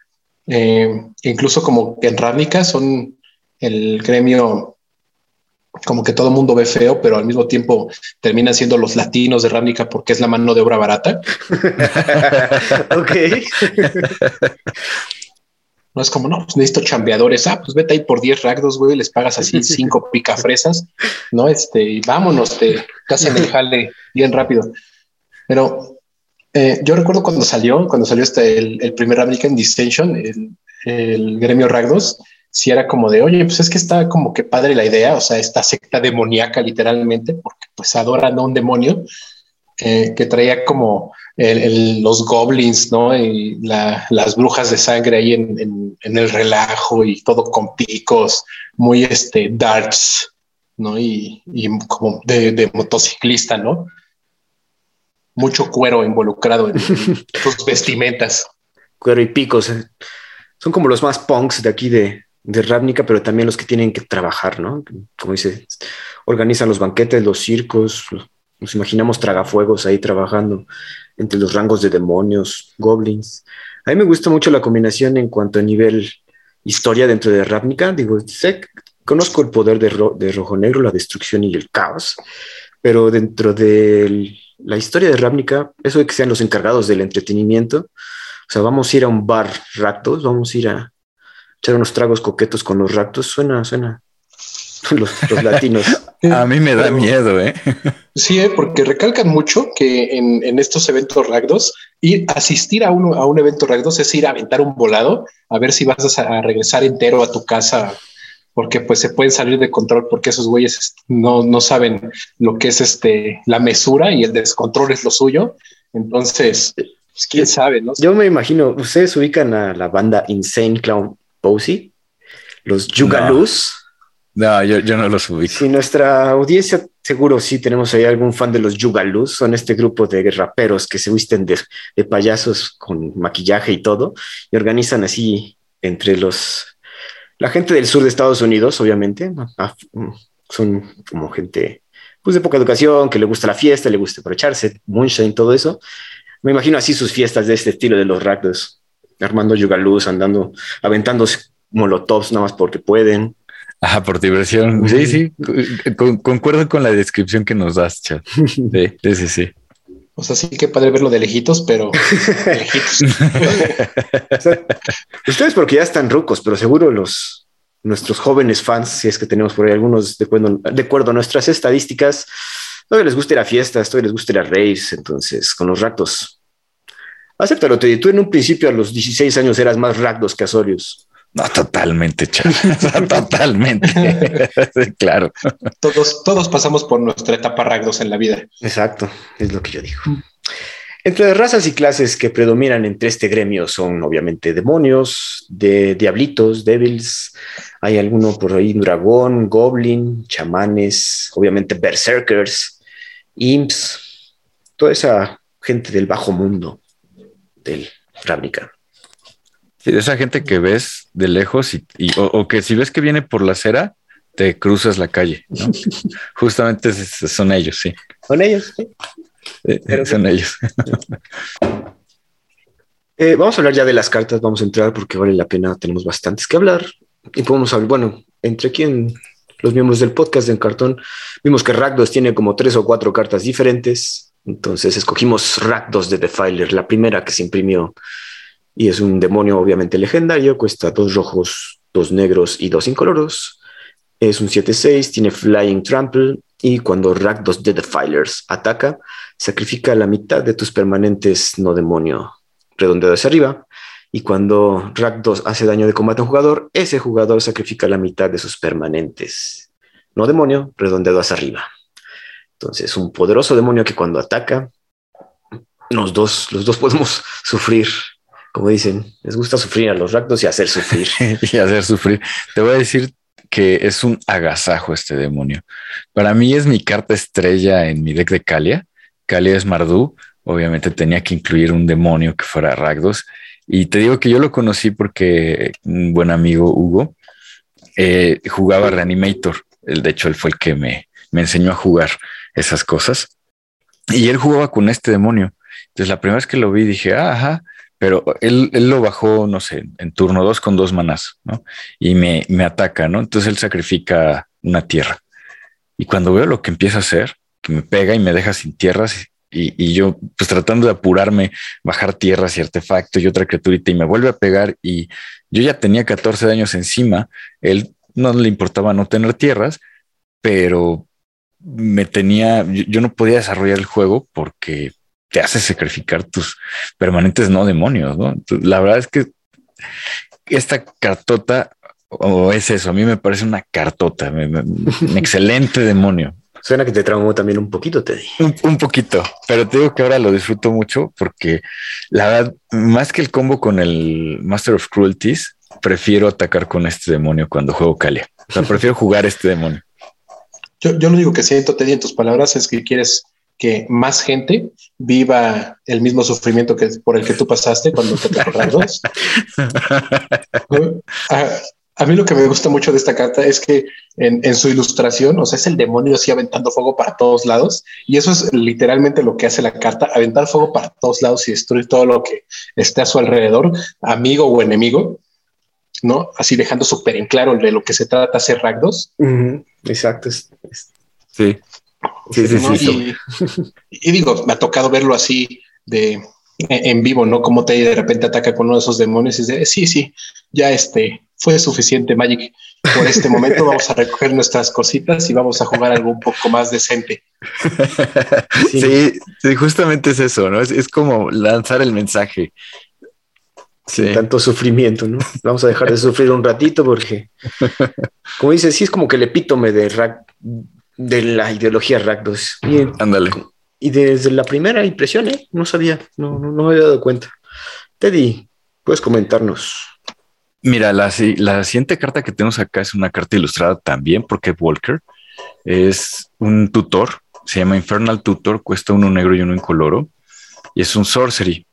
Eh, incluso como en Ravnica son el gremio como que todo el mundo ve feo, pero al mismo tiempo terminan siendo los latinos de Ravnica porque es la mano de obra barata. ok. No es como, no, pues necesito chambeadores. Ah, pues vete ahí por 10 ragdos, güey, les pagas así cinco picafresas, ¿no? Este, y vámonos, te casi me jale bien rápido. Pero eh, yo recuerdo cuando salió, cuando salió este, el, primer American Distinction, el, el gremio Ragdos, si era como de, oye, pues es que está como que padre la idea, o sea, esta secta demoníaca literalmente, porque pues adoran a un demonio eh, que traía como los goblins, ¿no? Y las brujas de sangre ahí en, el relajo y todo con picos, muy este darts, ¿no? Y, como de, motociclista, ¿no? Mucho cuero involucrado en, sus vestimentas. Cuero y picos. Eh. Son como los más punks de aquí de, de Ravnica, pero también los que tienen que trabajar, ¿no? Como dice, organizan los banquetes, los circos, nos imaginamos tragafuegos ahí trabajando entre los rangos de demonios, goblins. A mí me gusta mucho la combinación en cuanto a nivel historia dentro de Ravnica. Digo, sé, conozco el poder de, de Rojo Negro, la destrucción y el caos, pero dentro de la historia de Ravnica, eso de que sean los encargados del entretenimiento, o sea, vamos a ir a un bar ratos, vamos a ir a echar unos tragos coquetos con los ratos, suena, suena, los, los latinos. A mí me da Pero- miedo, ¿eh? Sí, eh, porque recalcan mucho que en, en estos eventos ragdos, ir asistir a, uno, a un evento ragdos es ir a aventar un volado, a ver si vas a, a regresar entero a tu casa, porque pues se pueden salir de control porque esos güeyes este, no, no saben lo que es este la mesura y el descontrol es lo suyo. Entonces, pues, quién sabe, ¿no? Yo me imagino, ustedes ubican a la banda Insane Clown Posey, los Yugalus. No, yo, yo no los ubico. Si nuestra audiencia, seguro sí tenemos ahí algún fan de los Yugalus, son este grupo de raperos que se visten de, de payasos con maquillaje y todo, y organizan así entre los la gente del sur de Estados Unidos, obviamente, ah, son como gente pues de poca educación, que le gusta la fiesta, le gusta aprovecharse, moonshine, todo eso. Me imagino así sus fiestas de este estilo de los ragdos, armando yugalus, andando, aventándose molotovs nada más porque pueden. Ajá, por diversión. Sí, sí, con- concuerdo con la descripción que nos das, chat. Sí, sí, sí. O sea, sí que padre verlo de lejitos, pero de lejitos. O sea, ustedes porque ya están rucos, pero seguro los nuestros jóvenes fans, si es que tenemos por ahí algunos de acuerdo, de acuerdo a nuestras estadísticas, todavía les gusta ir a fiestas, todavía les gusta ir a raves, entonces con los ractos. Acéptalo, Teddy. Tú en un principio a los 16 años eras más ragdos que Azorius. No, totalmente, sea, totalmente. Claro. Todos, todos pasamos por nuestra etapa ragdos en la vida. Exacto, es lo que yo digo. Entre las razas y clases que predominan entre este gremio son obviamente demonios, de diablitos, devils, hay alguno por ahí, dragón, goblin, chamanes, obviamente berserkers, imps, toda esa gente del bajo mundo del Ravnica. Sí, de esa gente que ves de lejos y, y- o, o que si ves que viene por la acera, te cruzas la calle. ¿no? Justamente son ellos, sí. Con ellos. ¿sí? Eh, Pero- son ellos. Eh, vamos a hablar ya de las cartas, vamos a entrar porque vale la pena, tenemos bastantes que hablar y podemos hablar, bueno, entre quien los miembros del podcast de Encartón, vimos que Rakdos tiene como tres o cuatro cartas diferentes, entonces escogimos Rakdos de Defiler, la primera que se imprimió y es un demonio obviamente legendario, cuesta dos rojos, dos negros y dos incoloros, es un 7-6, tiene Flying Trample y cuando Rakdos de Defilers ataca, sacrifica la mitad de tus permanentes no demonio redondeado hacia arriba. Y cuando Rakdos hace daño de combate a un jugador, ese jugador sacrifica la mitad de sus permanentes. No demonio, redondeado hacia arriba. Entonces, un poderoso demonio que cuando ataca, los dos, los dos podemos sufrir. Como dicen, les gusta sufrir a los Rakdos y hacer sufrir. y hacer sufrir. Te voy a decir que es un agasajo este demonio. Para mí es mi carta estrella en mi deck de Kalia. Kalia es Mardu. Obviamente tenía que incluir un demonio que fuera Ragdos. Y te digo que yo lo conocí porque un buen amigo Hugo eh, jugaba Reanimator. De hecho, él fue el que me, me enseñó a jugar esas cosas. Y él jugaba con este demonio. Entonces, la primera vez que lo vi, dije, ah, ajá, pero él, él lo bajó, no sé, en turno dos con dos manas, ¿no? Y me, me ataca, ¿no? Entonces él sacrifica una tierra. Y cuando veo lo que empieza a hacer, que me pega y me deja sin tierras, y, y yo, pues tratando de apurarme, bajar tierras y artefactos y otra criaturita, y me vuelve a pegar, y yo ya tenía 14 años encima, él no le importaba no tener tierras, pero me tenía, yo, yo no podía desarrollar el juego porque te hace sacrificar tus permanentes no demonios, ¿no? La verdad es que esta cartota, o es eso, a mí me parece una cartota, me- me- un excelente demonio. Suena que te traumó también un poquito, Teddy. Un, un poquito, pero te digo que ahora lo disfruto mucho porque la verdad, más que el combo con el Master of Cruelties, prefiero atacar con este demonio cuando juego Kalia. O sea, prefiero jugar este demonio. Yo, yo lo único que siento, Teddy, en tus palabras es que quieres que más gente viva el mismo sufrimiento que por el que tú pasaste cuando te Ragdos. a, a mí lo que me gusta mucho de esta carta es que en, en su ilustración, o sea, es el demonio así aventando fuego para todos lados. Y eso es literalmente lo que hace la carta, aventar fuego para todos lados y destruir todo lo que esté a su alrededor, amigo o enemigo. ¿no? Así dejando súper en claro de lo que se trata hacer Ragdos. Exacto. es- es- Sí. Sí, sí, ¿no? sí. Y, y digo, me ha tocado verlo así de en vivo, ¿no? Como te de repente ataca con uno de esos demonios y dice, sí, sí, ya este fue suficiente Magic. por este momento vamos a recoger nuestras cositas y vamos a jugar algo un poco más decente. Sí, sí, justamente es eso, ¿no? Es, es como lanzar el mensaje. Sin tanto sufrimiento, ¿no? Vamos a dejar de sufrir un ratito porque, como dice, sí es como que el epítome de, Rack, de la ideología Rakdos. Ándale. Y desde la primera impresión, ¿eh? No sabía, no, no, no me había dado cuenta. Teddy, puedes comentarnos. Mira, la, la, siguiente carta que tenemos acá es una carta ilustrada también porque Walker es un tutor, se llama Infernal Tutor, cuesta uno negro y uno incoloro y es un sorcery.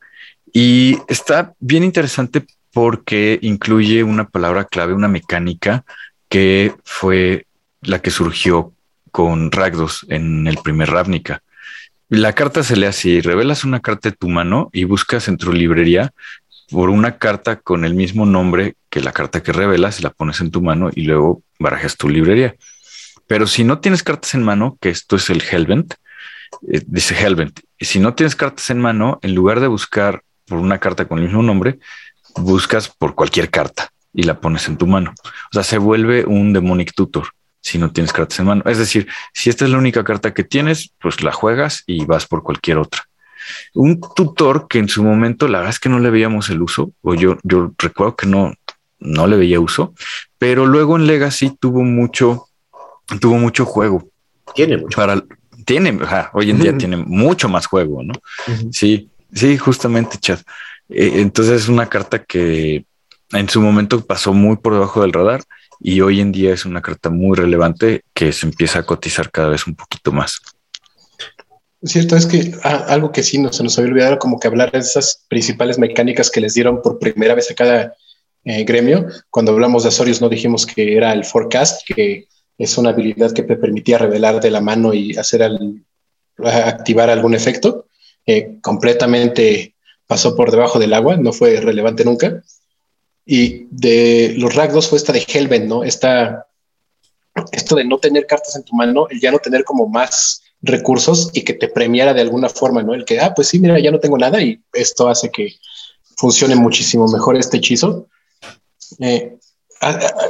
Y está bien interesante porque incluye una palabra clave, una mecánica que fue la que surgió con Ragdos en el primer Ravnica. La carta se lee así, revelas una carta de tu mano y buscas en tu librería por una carta con el mismo nombre que la carta que revelas, la pones en tu mano y luego barajas tu librería. Pero si no tienes cartas en mano, que esto es el Hellbent, eh, dice Hellbent, si no tienes cartas en mano, en lugar de buscar por una carta con el mismo nombre, buscas por cualquier carta y la pones en tu mano. O sea, se vuelve un demonic tutor si no tienes cartas en mano. Es decir, si esta es la única carta que tienes, pues la juegas y vas por cualquier otra. Un tutor que en su momento la verdad es que no le veíamos el uso, o yo, yo recuerdo que no, no le veía uso, pero luego en Legacy tuvo mucho, tuvo mucho juego. Tiene mucho. Para, tiene, hoy en día tiene mucho más juego, ¿no? Sí, sí, justamente, Chad. Eh, entonces es una carta que en su momento pasó muy por debajo del radar y hoy en día es una carta muy relevante que se empieza a cotizar cada vez un poquito más. Cierto, es que ah, algo que sí no, se nos había olvidado como que hablar de esas principales mecánicas que les dieron por primera vez a cada eh, gremio. Cuando hablamos de Azorius no dijimos que era el forecast, que es una habilidad que te permitía revelar de la mano y hacer al, activar algún efecto. Completamente pasó por debajo del agua, no fue relevante nunca. Y de los Ragdos fue esta de Hellbent, ¿no? Esta, esto de no tener cartas en tu mano, el ya no tener como más recursos y que te premiara de alguna forma, ¿no? El que, ah, pues sí, mira, ya no tengo nada y esto hace que funcione muchísimo mejor este hechizo. Eh,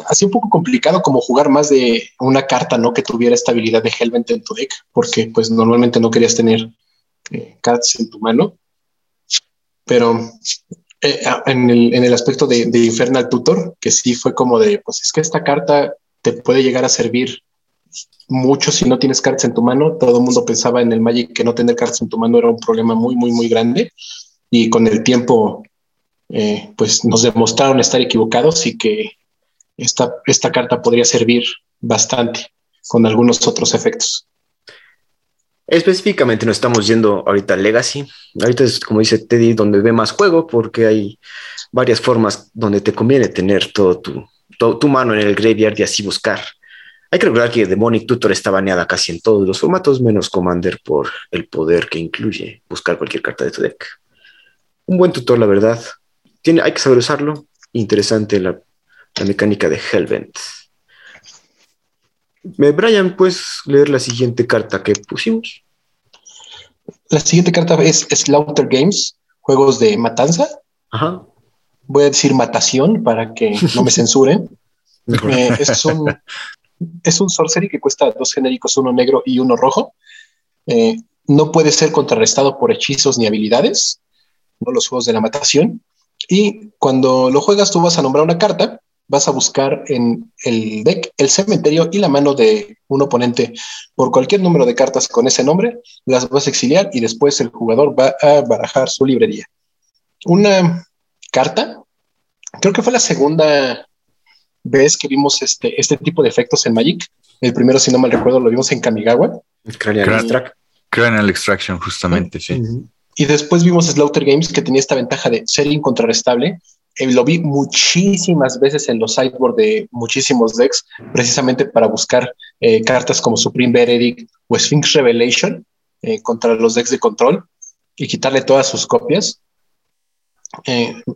así un poco complicado como jugar más de una carta, ¿no? Que tuviera esta habilidad de Hellbent en tu deck, porque pues normalmente no querías tener eh, cartas en tu mano. Pero eh, en, el, en, el, aspecto de, de, Infernal Tutor, que sí fue como de, pues es que esta carta te puede llegar a servir mucho si no tienes cartas en tu mano. Todo el mundo pensaba en el Magic que no tener cartas en tu mano era un problema muy, muy, muy grande. Y con el tiempo, eh, pues nos demostraron estar equivocados y que esta, esta carta podría servir bastante con algunos otros efectos. Específicamente nos estamos yendo ahorita al Legacy. Ahorita es, como dice Teddy, donde ve más juego, porque hay varias formas donde te conviene tener todo tu, tu mano en el graveyard y así buscar. Hay que recordar que Demonic Tutor está baneada casi en todos los formatos, menos Commander por el poder que incluye buscar cualquier carta de tu deck. Un buen tutor, la verdad. Tiene, hay que saber usarlo. Interesante la, la mecánica de Hellbent. Brian, ¿puedes leer la siguiente carta que pusimos? La siguiente carta es Slaughter Games, juegos de matanza. Ajá. Voy a decir matación para que no me censuren. Eh, es, un, es un sorcery que cuesta dos genéricos, uno negro y uno rojo. Eh, no puede ser contrarrestado por hechizos ni habilidades, no los juegos de la matación. Y cuando lo juegas, tú vas a nombrar una carta vas a buscar en el deck el cementerio y la mano de un oponente por cualquier número de cartas con ese nombre, las vas a exiliar y después el jugador va a barajar su librería. Una carta, creo que fue la segunda vez que vimos este, este tipo de efectos en Magic. El primero, si no mal recuerdo, lo vimos en Kamigawa. Cranial Extraction, justamente, sí. Y después vimos Slaughter Games que tenía esta ventaja de ser incontrarrestable eh, lo vi muchísimas veces en los sideboard de muchísimos decks, precisamente para buscar eh, cartas como Supreme Veredict o Sphinx Revelation eh, contra los decks de control y quitarle todas sus copias.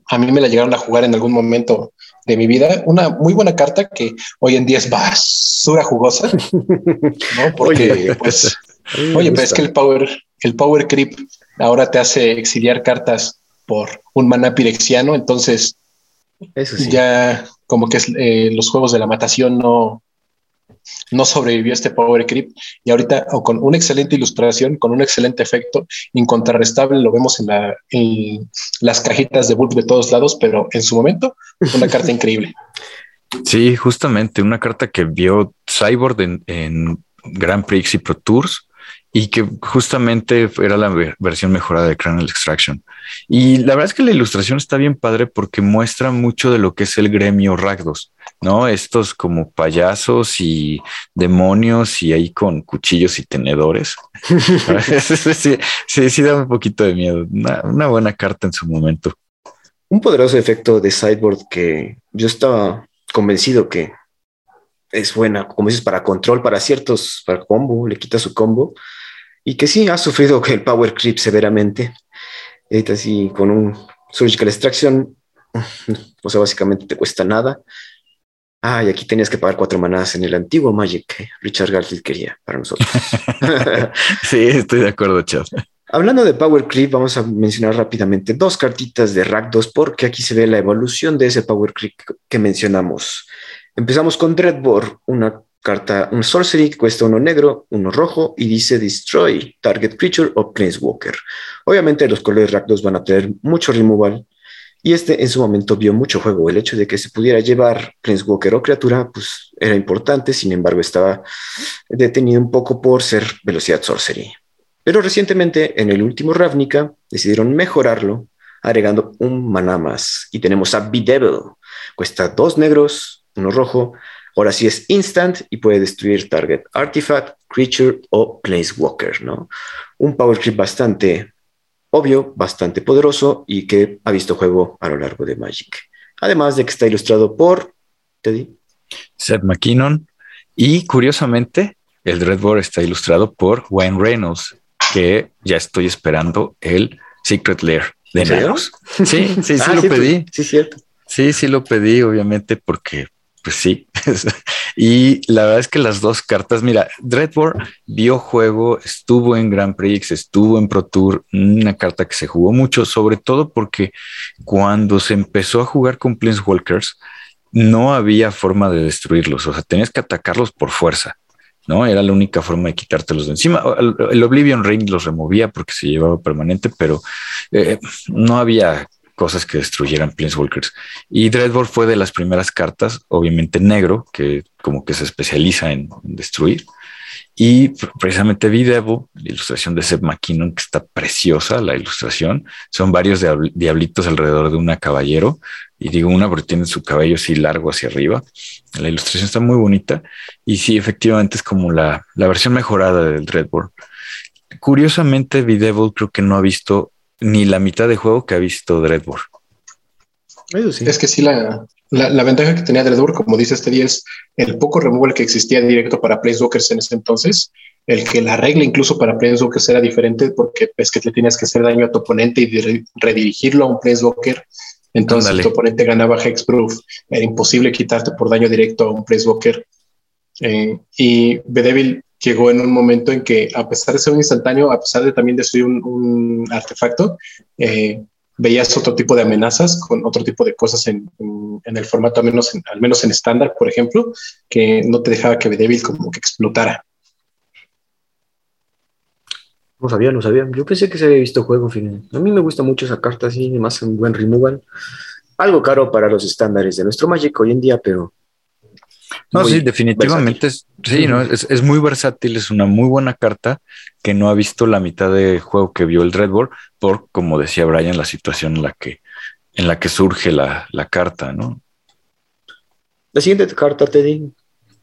a mí me la llegaron a jugar en algún momento de mi vida. Una muy buena carta que hoy en día es basura jugosa, ¿no? Porque, oye, pues, oye, pero es que el power, el power creep ahora te hace exiliar cartas por un maná pirexiano, entonces ya como que eh, los juegos de la matación no, no sobrevivió a este power creep y ahorita o con una excelente ilustración, con un excelente efecto incontrarrestable, lo vemos en, la, en las cajitas de Bulk de todos lados, pero en su momento una carta increíble. Sí, justamente una carta que vio Cyborg en, en Grand Prix y Pro Tours y que justamente era la versión mejorada de Cranial Extraction. Y la verdad es que la ilustración está bien padre porque muestra mucho de lo que es el gremio Ragdos, ¿no? Estos como payasos y demonios y ahí con cuchillos y tenedores. sí, sí, sí, da un poquito de miedo. Una, una buena carta en su momento. Un poderoso efecto de Sideboard que yo estaba convencido que es buena, como dices, para control, para ciertos, para combo, le quita su combo, y que sí ha sufrido el power creep severamente. Ahorita así con un surgical extraction, o sea, básicamente te cuesta nada. Ah, y aquí tenías que pagar cuatro manadas en el antiguo Magic que Richard Garfield quería para nosotros. sí, estoy de acuerdo, Chad. Hablando de Power Creep, vamos a mencionar rápidamente dos cartitas de Rakdos porque aquí se ve la evolución de ese Power Creep que mencionamos. Empezamos con Dreadbore, una carta, un sorcery que cuesta uno negro, uno rojo y dice Destroy Target Creature o Planeswalker. Obviamente los colores Rakdos van a tener mucho removal y este en su momento vio mucho juego. El hecho de que se pudiera llevar Planeswalker o criatura pues era importante, sin embargo estaba detenido un poco por ser velocidad sorcery. Pero recientemente en el último Ravnica decidieron mejorarlo agregando un maná más y tenemos a Bedevil. Cuesta dos negros, uno rojo. Ahora sí es instant y puede destruir target artifact, creature o planeswalker, ¿no? Un power creep bastante obvio, bastante poderoso y que ha visto juego a lo largo de Magic. Además de que está ilustrado por Teddy. Seth McKinnon. Y curiosamente, el Dreadboard está ilustrado por Wayne Reynolds, que ya estoy esperando el Secret Lair de Naros. Sí, sí, sí ah, lo pedí. Sí, cierto. Sí, sí lo pedí, obviamente, porque pues sí. y la verdad es que las dos cartas, mira, Dreadboard vio juego, estuvo en Grand Prix, estuvo en Pro Tour, una carta que se jugó mucho, sobre todo porque cuando se empezó a jugar con Planeswalkers, no había forma de destruirlos, o sea, tenías que atacarlos por fuerza. ¿no? Era la única forma de quitártelos de encima. El Oblivion Ring los removía porque se llevaba permanente, pero eh, no había cosas que destruyeran Planeswalkers. Y Dreadboard fue de las primeras cartas, obviamente negro, que como que se especializa en, destruir. Y precisamente vi Devo, la ilustración de Seth McKinnon, que está preciosa la ilustración. Son varios diablitos alrededor de una caballero. Y digo una porque tiene su cabello así largo hacia arriba. La ilustración está muy bonita. Y sí, efectivamente es como la, la versión mejorada del Dreadboard. Curiosamente, Devil creo que no ha visto ni la mitad de juego que ha visto Dreadboard. Es que sí, la, la, ventaja que tenía Dreadboard, como dice este día, es el poco removal que existía directo para Planeswalkers en ese entonces. El que la regla incluso para Planeswalkers era diferente porque es que le tenías que hacer daño a tu oponente y redirigirlo a un Planeswalker. Entonces tu oponente ganaba Hexproof. Era imposible quitarte por daño directo a un Planeswalker. Eh, y Bedevil llegó en un momento en que, a pesar de ser un instantáneo, a pesar de también destruir un, un artefacto, eh, veías otro tipo de amenazas con otro tipo de cosas en, en, el formato, al menos en, estándar, por ejemplo, que no te dejaba que débil como que explotara. No sabía, no sabía. Yo pensé que se había visto juego. Fin. A mí me gusta mucho esa carta, así, más un buen removal. Algo caro para los estándares de nuestro Magic hoy en día, pero no, sí, definitivamente es, sí, ¿no? Es, es, muy versátil, es una muy buena carta que no ha visto la mitad de juego que vio el Red Bull por, como decía Brian, la situación en la que, en la que surge la, la carta, ¿no? La siguiente carta, Teddy,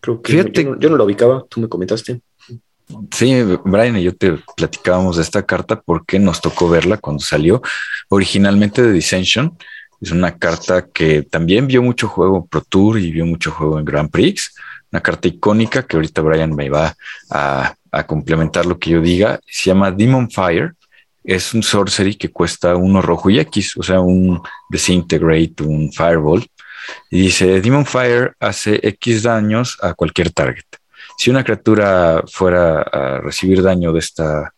creo que yo, yo, no la ubicaba, tú me comentaste. Sí, Brian y yo te platicábamos de esta carta porque nos tocó verla cuando salió originalmente de Dissension es una carta que también vio mucho juego en Pro Tour y vio mucho juego en Grand Prix. Una carta icónica que ahorita Brian me va a, complementar lo que yo diga. Se llama Demon Fire. Es un sorcery que cuesta uno rojo y X, o sea, un Disintegrate, un Fireball. Y dice, Demon Fire hace X daños a cualquier target. Si una criatura fuera a recibir daño de esta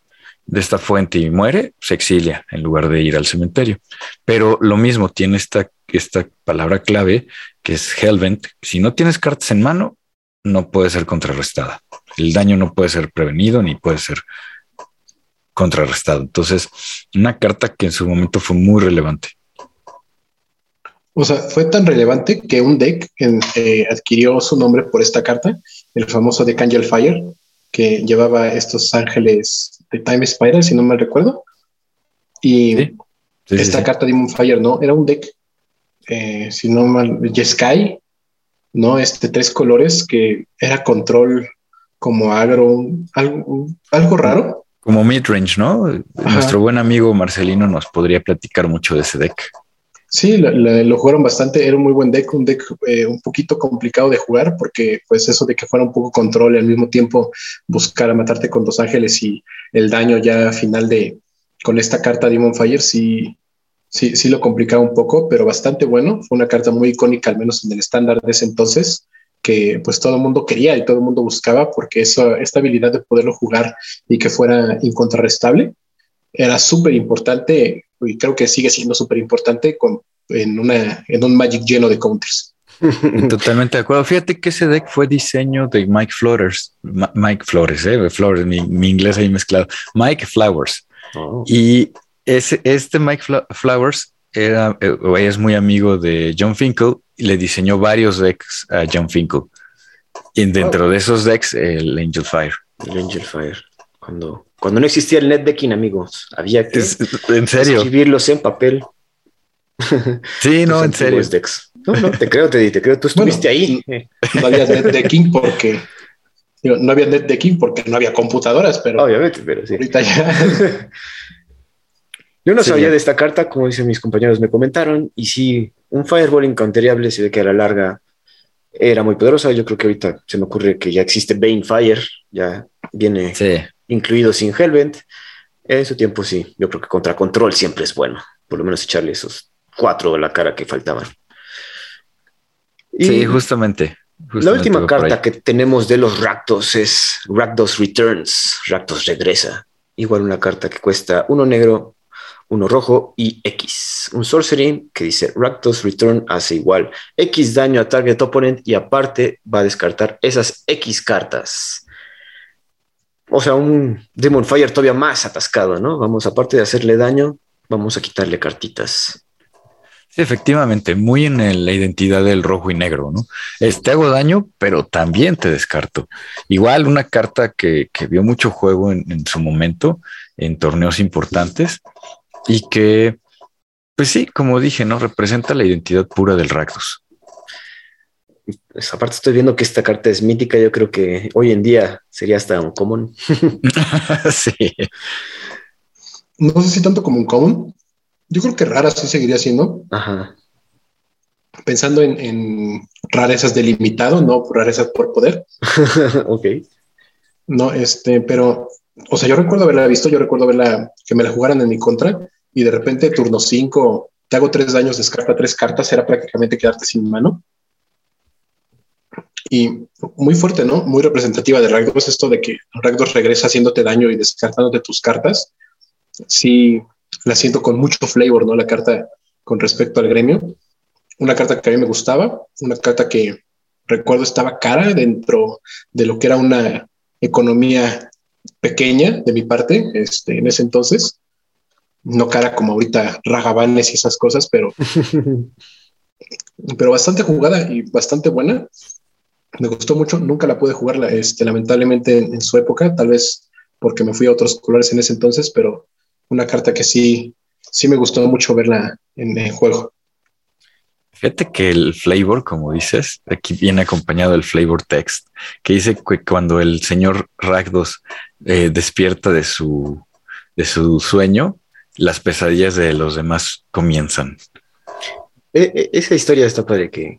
de esta fuente y muere, se exilia en lugar de ir al cementerio. Pero lo mismo tiene esta, esta palabra clave que es Hellvent. Si no tienes cartas en mano, no puede ser contrarrestada. El daño no puede ser prevenido ni puede ser contrarrestado. Entonces, una carta que en su momento fue muy relevante. O sea, fue tan relevante que un deck eh, adquirió su nombre por esta carta, el famoso deck Angel Fire, que llevaba estos ángeles de Time Spiral, si no me recuerdo. Y esta carta Demon Fire, ¿no? Era un deck, eh, si no mal, Sky, ¿no? Este tres colores que era control como agro, algo, algo raro. Como midrange, ¿no? Nuestro buen amigo Marcelino nos podría platicar mucho de ese deck. Sí, lo, jugaron bastante, era un muy buen deck, un deck eh, un poquito complicado de jugar porque pues eso de que fuera un poco control y al mismo tiempo buscar a matarte con dos ángeles y el daño ya final de con esta carta Demon Fire sí, sí, sí lo complicaba un poco, pero bastante bueno, fue una carta muy icónica al menos en el estándar de ese entonces que pues todo el mundo quería y todo el mundo buscaba porque eso, esta habilidad de poderlo jugar y que fuera incontrarrestable era súper importante y creo que sigue siendo súper importante en, una, en un Magic lleno de counters. Totalmente de acuerdo. Fíjate que ese deck fue diseño de Mike Flores, Mike Flores, eh, Flores, mi, inglés ahí mezclado, Mike Flowers. Oh. Y ese, este Mike Flowers era, eh, es muy amigo de John Finkel y le diseñó varios decks a John Finkel. Y dentro oh. de esos decks, el Angel Fire. El Angel Fire. Cuando cuando no existía el net decking, amigos, había que ¿En serio? escribirlos en papel. Sí, no, en serio. Decks. No, no, te creo, te, te creo, tú estuviste ahí. No había net decking porque no había net decking porque no había computadoras, pero obviamente, pero sí. Ahorita ya. Yo no sabía de esta carta, como dicen mis compañeros, me comentaron, y sí, un Fireball incounteriable se ve que a la larga era muy poderosa. Yo creo que ahorita se me ocurre que ya existe Bane Fire, ya viene sí incluido sin Hellbent. En su tiempo sí, yo creo que contra control siempre es bueno, por lo menos echarle esos cuatro a la cara que faltaban. sí, justamente. la última carta que tenemos de los Rakdos es Rakdos Returns, Rakdos regresa. Igual una carta que cuesta uno negro, uno rojo y X. Un sorcery que dice Rakdos Return hace igual X daño a target opponent y aparte va a descartar esas X cartas o sea, un Demon Fire todavía más atascado, ¿no? Vamos, aparte de hacerle daño, vamos a quitarle cartitas. Sí, efectivamente, muy en la identidad del rojo y negro, ¿no? te hago daño, pero también te descarto. Igual una carta que, vio mucho juego en, en, su momento en torneos importantes y que, pues sí, como dije, ¿no? Representa la identidad pura del Rakdos. Pues, aparte estoy viendo que esta carta es mítica, yo creo que hoy en día sería hasta un común. sí. No sé si tanto como un común. Yo creo que rara sí seguiría siendo. Ajá. Pensando en, rarezas de limitado, no rarezas por poder. ok. No, este, pero, o sea, yo recuerdo haberla visto, yo recuerdo verla, que me la jugaran en mi contra y de repente turno 5, te hago tres daños, descarta tres cartas, era prácticamente quedarte sin mano y muy fuerte, ¿no? Muy representativa de Rakdos, esto de que Rakdos regresa haciéndote daño y descartándote tus cartas. Sí, la siento con mucho flavor, ¿no? La carta con respecto al gremio. Una carta que a mí me gustaba, una carta que recuerdo estaba cara dentro de lo que era una economía pequeña de mi parte este, en ese entonces. No cara como ahorita Ragabanes y esas cosas, pero, pero bastante jugada y bastante buena me gustó mucho, nunca la pude jugar este, lamentablemente en, su época, tal vez porque me fui a otros colores en ese entonces, pero una carta que sí, sí me gustó mucho verla en el juego. Fíjate que el flavor, como dices, aquí viene acompañado del flavor text, que dice que cuando el señor Ragdos eh, despierta de su, de su sueño, las pesadillas de los demás comienzan. E, e, esa historia está padre que,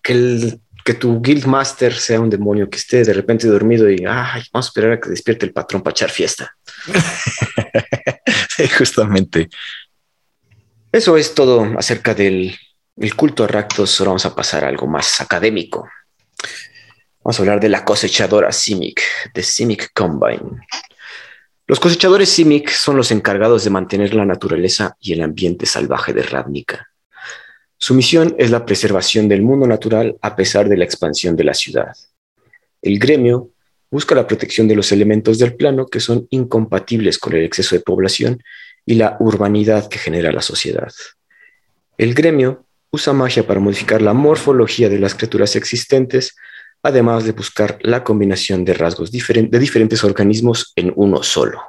que el que tu guildmaster sea un demonio que esté de repente dormido y ay, vamos a esperar a que despierte el patrón para echar fiesta. justamente. Eso es todo acerca del culto a Raktos. Ahora vamos a pasar a algo más académico. Vamos a hablar de la cosechadora Simic, de Simic Combine. Los cosechadores Simic son los encargados de mantener la naturaleza y el ambiente salvaje de Ravnica. Su misión es la preservación del mundo natural a pesar de la expansión de la ciudad. El gremio busca la protección de los elementos del plano que son incompatibles con el exceso de población y la urbanidad que genera la sociedad. El gremio usa magia para modificar la morfología de las criaturas existentes, además de buscar la combinación de rasgos de diferentes organismos en uno solo.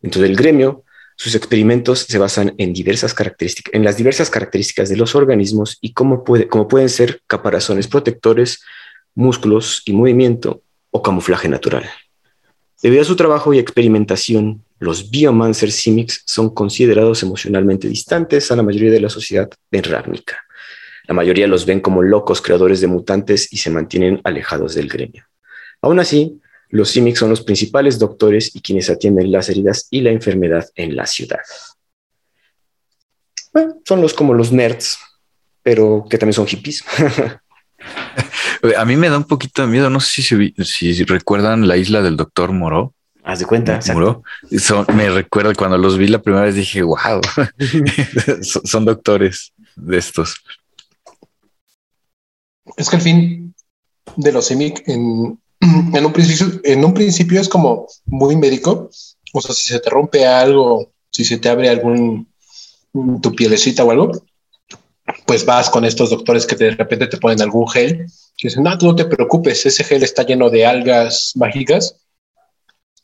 Dentro del gremio, sus experimentos se basan en, diversas características, en las diversas características de los organismos y cómo, puede, cómo pueden ser caparazones protectores, músculos y movimiento o camuflaje natural. Debido a su trabajo y experimentación, los Biomancer Simics son considerados emocionalmente distantes a la mayoría de la sociedad en Ravnica. La mayoría los ven como locos creadores de mutantes y se mantienen alejados del gremio. Aún así, los Simics son los principales doctores y quienes atienden las heridas y la enfermedad en la ciudad. son los como los nerds, pero que también son hippies. A mí me da un poquito de miedo. No sé si, si recuerdan la isla del doctor Moro. Haz de cuenta. Muro. me recuerda cuando los vi la primera vez dije, wow, son, doctores de estos. Es que el fin de los CIMIC en, en, un principio, en un principio es como muy médico. O sea, si se te rompe algo, si se te abre algún tu pielecita o algo, pues vas con estos doctores que de repente te ponen algún gel y dicen, no, tú no te preocupes, ese gel está lleno de algas mágicas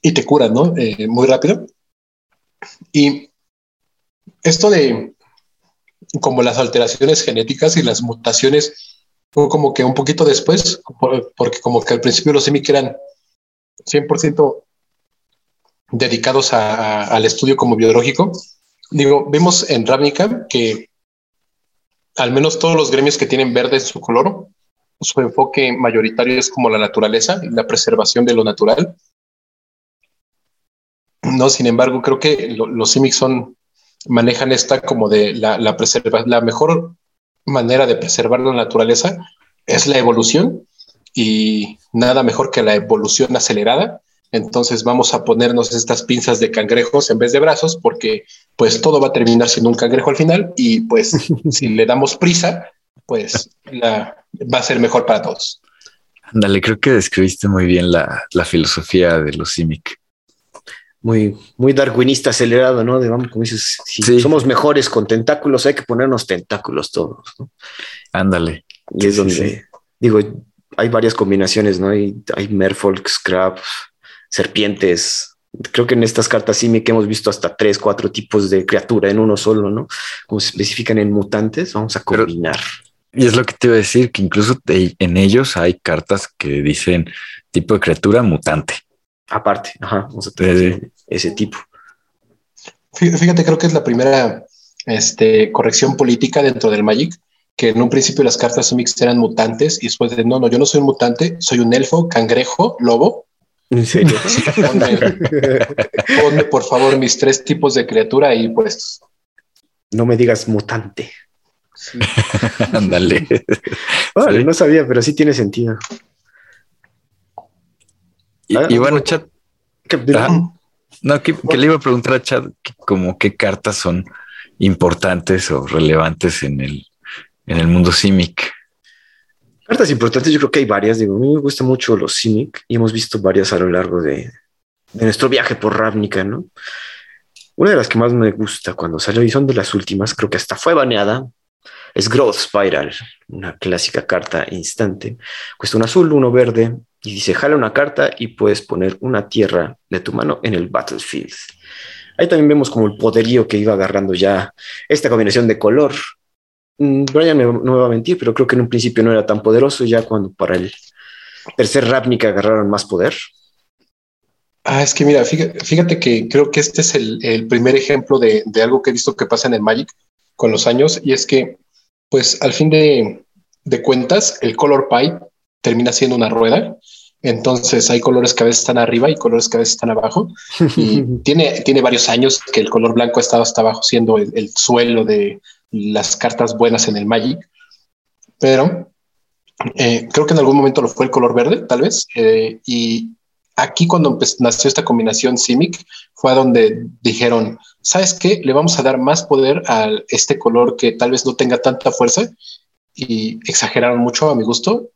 y te curan, ¿no? Eh, muy rápido. Y esto de como las alteraciones genéticas y las mutaciones fue como que un poquito después, porque como que al principio los semi eran 100% dedicados al estudio como biológico. Digo, vemos en Ravnica que al menos todos los gremios que tienen verde en su color, su enfoque mayoritario es como la naturaleza y la preservación de lo natural. No, sin embargo, creo que los CIMIC son, manejan esta como de la, la la mejor manera de preservar la naturaleza es la evolución y nada mejor que la evolución acelerada entonces vamos a ponernos estas pinzas de cangrejos en vez de brazos porque pues todo va a terminar siendo un cangrejo al final y pues si le damos prisa, pues la, va a ser mejor para todos. Ándale, creo que describiste muy bien la, filosofía de los CIMIC. Muy, muy darwinista acelerado, ¿no? De, vamos, como dices, si somos mejores con tentáculos, hay que ponernos tentáculos todos. Ándale. Y es donde, digo, hay varias combinaciones, ¿no? Hay, hay Merfolk, Scrap, serpientes. Creo que en estas cartas sí que hemos visto hasta tres, cuatro tipos de criatura en uno solo, ¿no? Como se especifican en mutantes, vamos a combinar. y es lo que te iba a decir, que incluso en ellos hay cartas que dicen tipo de criatura mutante. Aparte, ajá, vamos a tener ese tipo. Fíjate, creo que es la primera este, corrección política dentro del Magic, que en un principio las cartas mix eran mutantes y después de no, no, yo no soy un mutante, soy un elfo, cangrejo, lobo ¿En serio? Ponme, por favor mis tres tipos de criatura y pues. No me digas mutante. Ándale. No sabía, pero sí tiene sentido. Y, ah, bueno, chat. no, que, le iba a preguntar a Chad como qué cartas son importantes o relevantes en el, en el mundo Simic. Cartas importantes, yo creo que hay varias. Digo, a mí me gustan mucho los Cynic y hemos visto varias a lo largo de, nuestro viaje por Ravnica, ¿no? Una de las que más me gusta cuando salió y son de las últimas, creo que hasta fue baneada, es Growth Spiral, una clásica carta instante. Cuesta un azul, uno verde y dice: jala una carta y puedes poner una tierra de tu mano en el battlefield. Ahí también vemos como el poderío que iba agarrando ya esta combinación de color Mm, Brian no me va a mentir, pero creo que en un principio no era tan poderoso, ya cuando para el tercer Ravnica agarraron más poder. Ah, es que mira, fíjate, que creo que este es el, primer ejemplo de, algo que he visto que pasa en el Magic con los años, y es que, pues al fin de, cuentas, el color pie termina siendo una rueda. Entonces hay colores que a veces están arriba y colores que a veces están abajo. Y tiene, tiene varios años que el color blanco ha estado hasta abajo siendo el suelo de, las cartas buenas en el Magic, pero eh, creo que en algún momento lo fue el color verde, tal vez, eh, y aquí cuando nació esta combinación Simic fue a donde dijeron, ¿sabes qué? Le vamos a dar más poder a este color que tal vez no tenga tanta fuerza y exageraron mucho a mi gusto.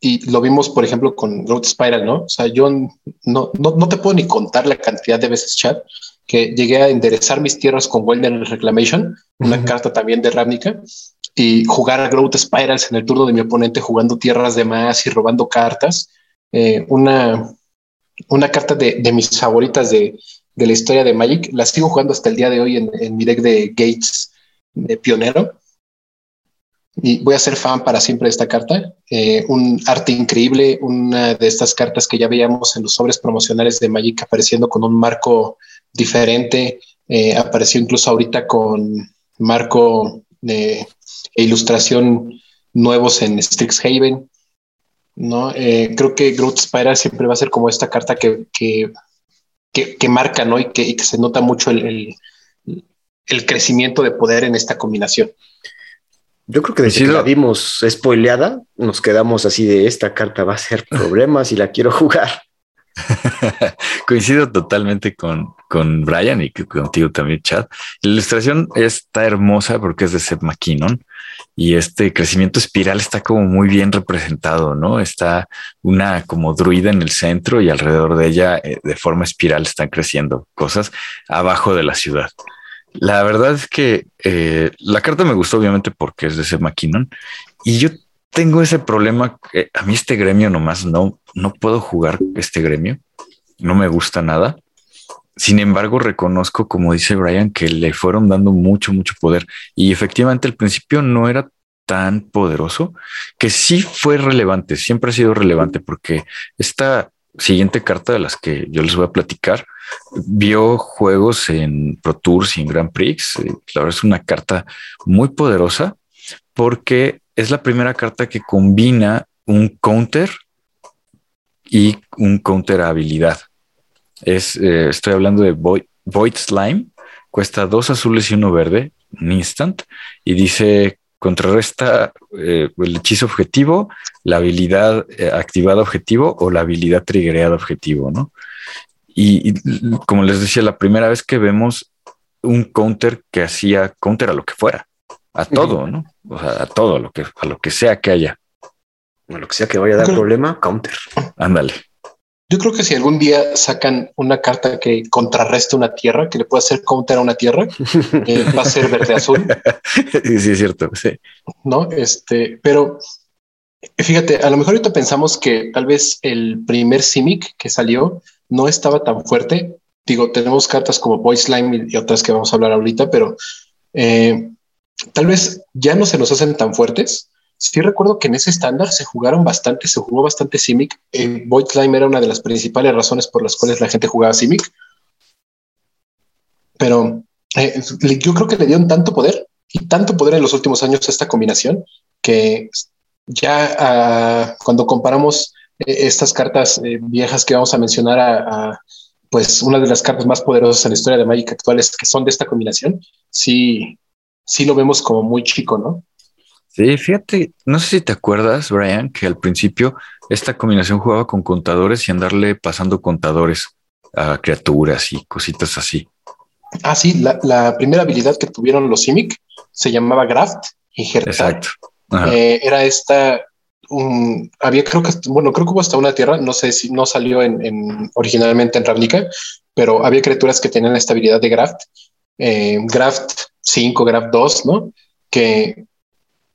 Y lo vimos, por ejemplo, con Growth Spiral, ¿no? O sea, yo no, no, no te puedo ni contar la cantidad de veces, chat, que llegué a enderezar mis tierras con Wilderness Reclamation, una carta también de Ravnica, y jugar a Growth Spirals en el turno de mi oponente jugando tierras de más y robando cartas. Eh, una, una carta de, mis favoritas de, la historia de Magic. La sigo jugando hasta el día de hoy en, mi deck de Gates de Pionero. Y voy a ser fan para siempre de esta carta. Eh, un arte increíble, una de estas cartas que ya veíamos en los sobres promocionales de Magic apareciendo con un marco diferente. Eh, apareció incluso ahorita con marco de ilustración nuevos en Strixhaven. ¿no? Eh, creo que Groot Spiral siempre va a ser como esta carta que, que, que, marca ¿no? y, que, se nota mucho el, el, crecimiento de poder en esta combinación. Yo creo que desde que la vimos spoileada, nos quedamos así de esta carta va a ser problemas y la quiero jugar. Coincido totalmente con, con Brian y contigo también, Chad. La ilustración está hermosa porque es de Seth McKinnon y este crecimiento espiral está como muy bien representado, ¿no? Está una como druida en el centro y alrededor de ella eh, de forma espiral están creciendo cosas abajo de la ciudad. La verdad es que eh, la carta me gustó obviamente porque es de Seth McKinnon y yo tengo ese problema. Que a mí este gremio nomás no, no puedo jugar este gremio. No me gusta nada. Sin embargo, reconozco, como dice Brian, que le fueron dando mucho, mucho poder. Y efectivamente al principio no era tan poderoso, que sí fue relevante, siempre ha sido relevante, porque esta siguiente carta de las que yo les voy a platicar vio juegos en Pro Tours y en Grand Prix. Eh, la verdad es una carta muy poderosa porque es la primera carta que combina un counter y un counter habilidad. Es, eh, estoy hablando de Void, Slime, cuesta dos azules y uno verde, un instant, y dice contrarresta eh, el hechizo objetivo, la habilidad activada objetivo o la habilidad triggereada objetivo, ¿no? Y, y, como les decía, la primera vez que vemos un counter que hacía counter a lo que fuera a todo, ¿no? O sea, a todo, lo que, a lo que sea que haya. A lo que sea que vaya a dar problema, counter. Ándale. Yo creo que si algún día sacan una carta que contrarreste una tierra, que le pueda hacer counter a una tierra, eh, va a ser verde azul. Sí, sí, es cierto. Sí. No, este, pero fíjate, a lo mejor ahorita pensamos que tal vez el primer Simic que salió no estaba tan fuerte. Digo, tenemos cartas como Boy Slime y otras que vamos a hablar ahorita, pero eh, tal vez ya no se nos hacen tan fuertes. Sí recuerdo que en ese estándar se jugaron bastante, se jugó bastante Simic. Eh, Void Slime era una de las principales razones por las cuales la gente jugaba Simic. Pero eh, yo creo que le dieron tanto poder y tanto poder en los últimos años a esta combinación que ya ah, cuando comparamos estas cartas viejas que vamos a mencionar a, pues una de las cartas más poderosas en la historia de Magic actuales que son de esta combinación, sí, sí lo vemos como muy chico, ¿no? Sí, fíjate, no sé si te acuerdas, Brian, que al principio esta combinación jugaba con contadores y andarle pasando contadores a criaturas y cositas así. Ah, sí, la, primera habilidad que tuvieron los Simic se llamaba Graft Injertar. Exacto. Eh, era esta, había creo que, bueno, creo que hubo hasta una tierra, no sé si no salió en, originalmente en Ravnica, pero había criaturas que tenían esta habilidad de Graft. Eh, graft 5, Graph 2, ¿no? Que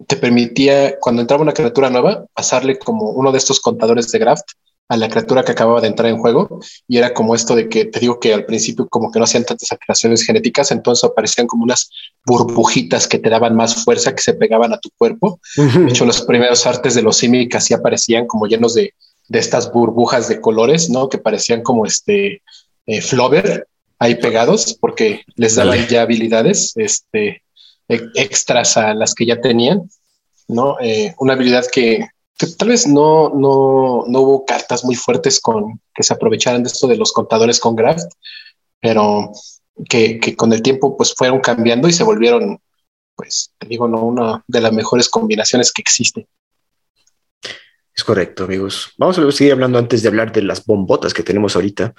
te permitía, cuando entraba una criatura nueva, pasarle como uno de estos contadores de Graft a la criatura que acababa de entrar en juego. Y era como esto de que te digo que al principio como que no hacían tantas alteraciones genéticas, entonces aparecían como unas burbujitas que te daban más fuerza, que se pegaban a tu cuerpo. De hecho, los primeros artes de los Simic así aparecían como llenos de, de estas burbujas de colores, ¿no? Que parecían como este eh, Flover, ahí pegados porque les daban ya habilidades este, e-, extras a las que ya tenían, ¿no? Eh, una habilidad que, tal vez no, no, no, hubo cartas muy fuertes con que se aprovecharan de esto de los contadores con Graft, pero que, con el tiempo pues fueron cambiando y se volvieron, pues digo, no una de las mejores combinaciones que existen. Es correcto, amigos. Vamos a seguir hablando antes de hablar de las bombotas que tenemos ahorita.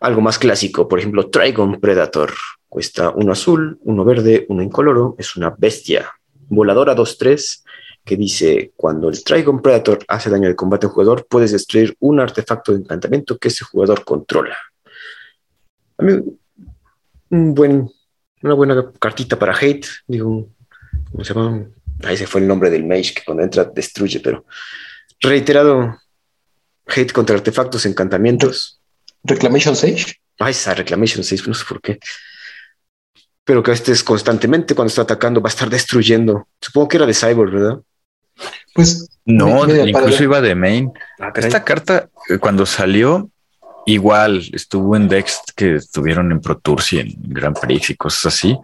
Algo más clásico, por ejemplo, Trigon Predator. Cuesta uno azul, uno verde, uno incoloro. Es una bestia voladora 2-3 que dice, cuando el Trigon Predator hace daño de combate al jugador, puedes destruir un artefacto de encantamiento que ese jugador controla. A mí, un buen, una buena cartita para hate, digo, ¿cómo se llama? Ahí se fue el nombre del mage que cuando entra destruye, pero reiterado hate contra artefactos, encantamientos. Reclamation Sage. Ah, esa Reclamation Sage, no sé por qué. Pero que estés constantemente cuando está atacando, va a estar destruyendo. Supongo que era de Cyborg, ¿verdad? Pues no, incluso iba de main. Ah, Esta carta, eh, cuando salió, igual estuvo en decks que estuvieron en Pro Tours y en Grand Prix y cosas así.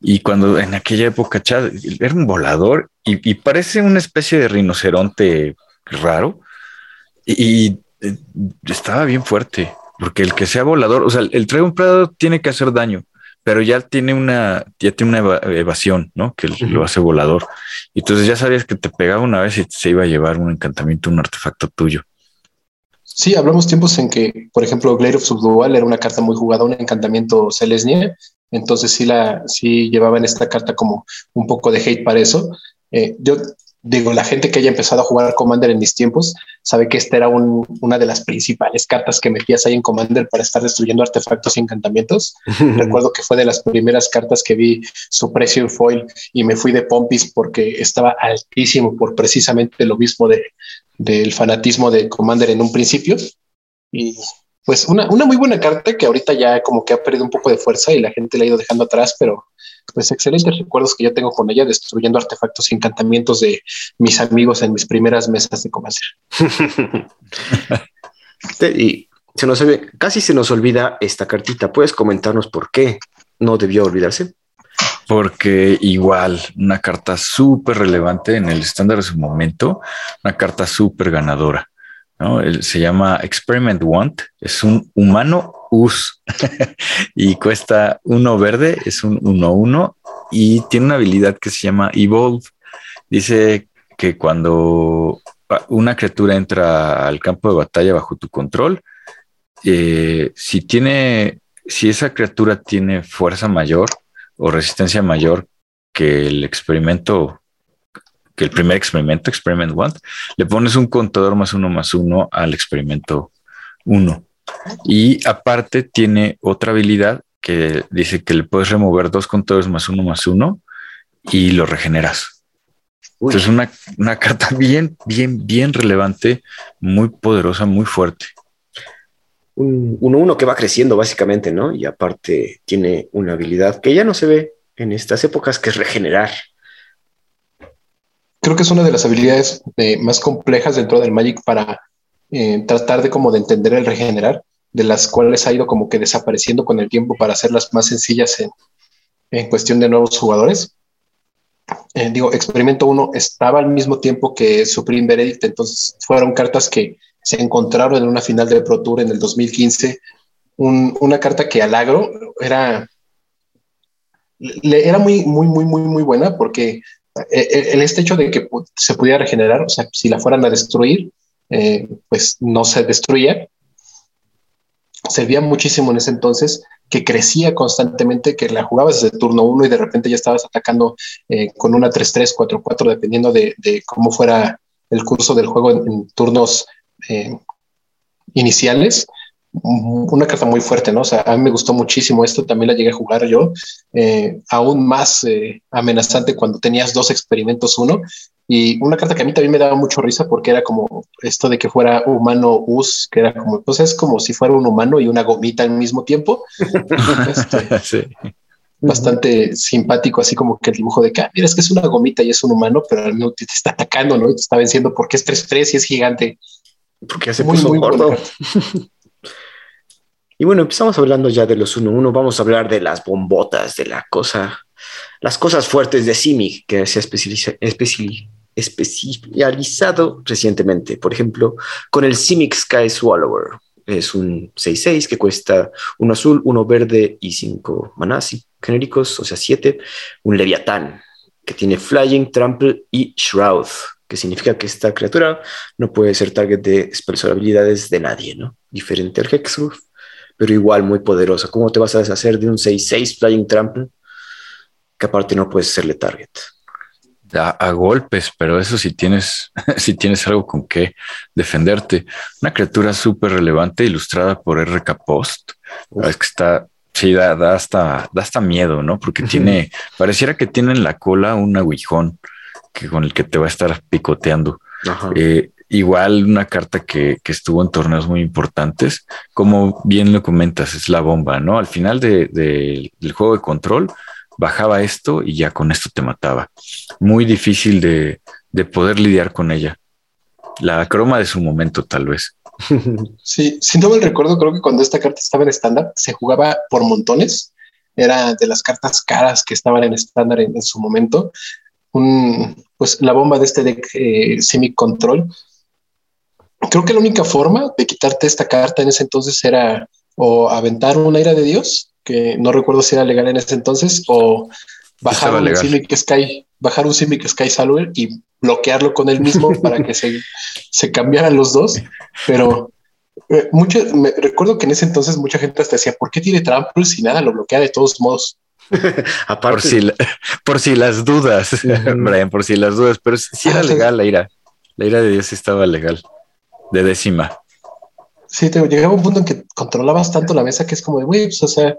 Y cuando en aquella época, Chad, era un volador y, parece una especie de rinoceronte raro y, eh, estaba bien fuerte porque el que sea volador, o sea, el, el un Predator tiene que hacer daño, pero ya tiene una, ya tiene una evasión, ¿no? Que lo hace volador. Y entonces ya sabías que te pegaba una vez y se iba a llevar un encantamiento, un artefacto tuyo. Sí, hablamos tiempos en que, por ejemplo, Glare of Subdual era una carta muy jugada, un encantamiento Celestia, entonces sí la sí llevaba en esta carta como un poco de hate para eso. Eh, yo digo, la gente que haya empezado a jugar Commander en mis tiempos sabe que esta era una de las principales cartas que metías ahí en Commander para estar destruyendo artefactos y encantamientos. Recuerdo que fue de las primeras cartas que vi su precio en foil y me fui de pompis porque estaba altísimo por precisamente lo mismo de, del fanatismo de Commander en un principio. Y pues una, una muy buena carta que ahorita ya como que ha perdido un poco de fuerza y la gente la ha ido dejando atrás, pero pues excelentes recuerdos que yo tengo con ella, destruyendo artefactos y encantamientos de mis amigos en mis primeras mesas de comercio. y se nos casi se nos olvida esta cartita. ¿Puedes comentarnos por qué no debió olvidarse? Porque igual, una carta súper relevante en el estándar de su momento, una carta súper ganadora. Se llama Experiment Want, es un humano US y cuesta uno verde, es un 1-1 y tiene una habilidad que se llama Evolve. Dice que cuando una criatura entra al campo de batalla bajo tu control, eh, si tiene, si esa criatura tiene fuerza mayor o resistencia mayor que el experimento que el primer experimento, Experiment One, le pones un contador más uno más uno al experimento uno. Y aparte tiene otra habilidad que dice que le puedes remover dos contadores más uno más uno y lo regeneras. Entonces, una, una carta bien, bien, bien relevante, muy poderosa, muy fuerte. Un uno, uno que va creciendo básicamente, ¿no? Y aparte tiene una habilidad que ya no se ve en estas épocas, que es regenerar creo que es una de las habilidades eh, más complejas dentro del Magic para eh, tratar de como de entender el regenerar, de las cuales ha ido como que desapareciendo con el tiempo para hacerlas más sencillas en, cuestión de nuevos jugadores. Eh, digo, Experimento 1 estaba al mismo tiempo que Supreme Verdict, entonces fueron cartas que se encontraron en una final de Pro Tour en el 2015. una carta que al agro era, era muy, muy, muy, muy, muy buena porque el, este hecho de que se pudiera regenerar, o sea, si la fueran a destruir, eh, pues no se destruía. Servía muchísimo en ese entonces, que crecía constantemente, que la jugabas desde turno 1 y de repente ya estabas atacando con una 3-3, 4-4, dependiendo de, cómo fuera el curso del juego en, turnos iniciales una carta muy fuerte, ¿no? O sea, a mí me gustó muchísimo esto, también la llegué a jugar yo, eh, aún más eh, amenazante cuando tenías dos experimentos uno, y una carta que a mí también me daba mucho risa porque era como esto de que fuera humano us, que era como, pues es como si fuera un humano y una gomita al mismo tiempo. Este, bastante simpático, así como que el dibujo de que, ah, mira, es que es una gomita y es un humano, pero al mismo te está atacando, ¿no? Y te está venciendo porque es 3-3 y es gigante. Porque hace muy, muy gordo. Y bueno, empezamos hablando ya de los 1-1, vamos a hablar de las bombotas, de la cosa, las cosas fuertes de Simic que se ha especializado recientemente. Por ejemplo, con el Simic Sky Swallower. Es un 6-6 que cuesta uno azul, uno verde y cinco manás genéricos, o sea, siete. Un Leviatán que tiene Flying, Trample y Shroud. que significa que esta criatura no puede ser target de habilidades de nadie, ¿no? Diferente al Hexproof, pero igual muy poderosa. ¿Cómo te vas a deshacer de un 6-6 Flying Trample? Que aparte no puedes serle target. A, a, golpes, pero eso si tienes, si tienes algo con qué defenderte. Una criatura súper relevante ilustrada por RK Post. Es que está, sí, da, da, hasta, da hasta miedo, ¿no? Porque tiene, pareciera que tiene en la cola un aguijón que con el que te va a estar picoteando. Eh, igual una carta que, que, estuvo en torneos muy importantes, como bien lo comentas, es la bomba, ¿no? Al final de, de, del juego de control bajaba esto y ya con esto te mataba. Muy difícil de, de poder lidiar con ella. La croma de su momento, tal vez. Sí, si no me recuerdo, creo que cuando esta carta estaba en estándar se jugaba por montones. Era de las cartas caras que estaban en estándar en, su momento un, pues la bomba de este deck eh, Simic Control. Creo que la única forma de quitarte esta carta en ese entonces era o aventar una ira de Dios, que no recuerdo si era legal en ese entonces, o bajar un Simic Sky, bajar un Simic Sky Salver y bloquearlo con él mismo para que se, se cambiaran los dos. Pero eh, mucho, me recuerdo que en ese entonces mucha gente hasta decía, ¿por qué tiene trample si nada lo bloquea de todos modos? Aparte, por, si, por si las dudas, Brian, por si las dudas, pero si era legal la ira. La ira de Dios estaba legal, de décima. Sí, te llegaba un punto en que controlabas tanto la mesa que es como de, güey, pues, o sea,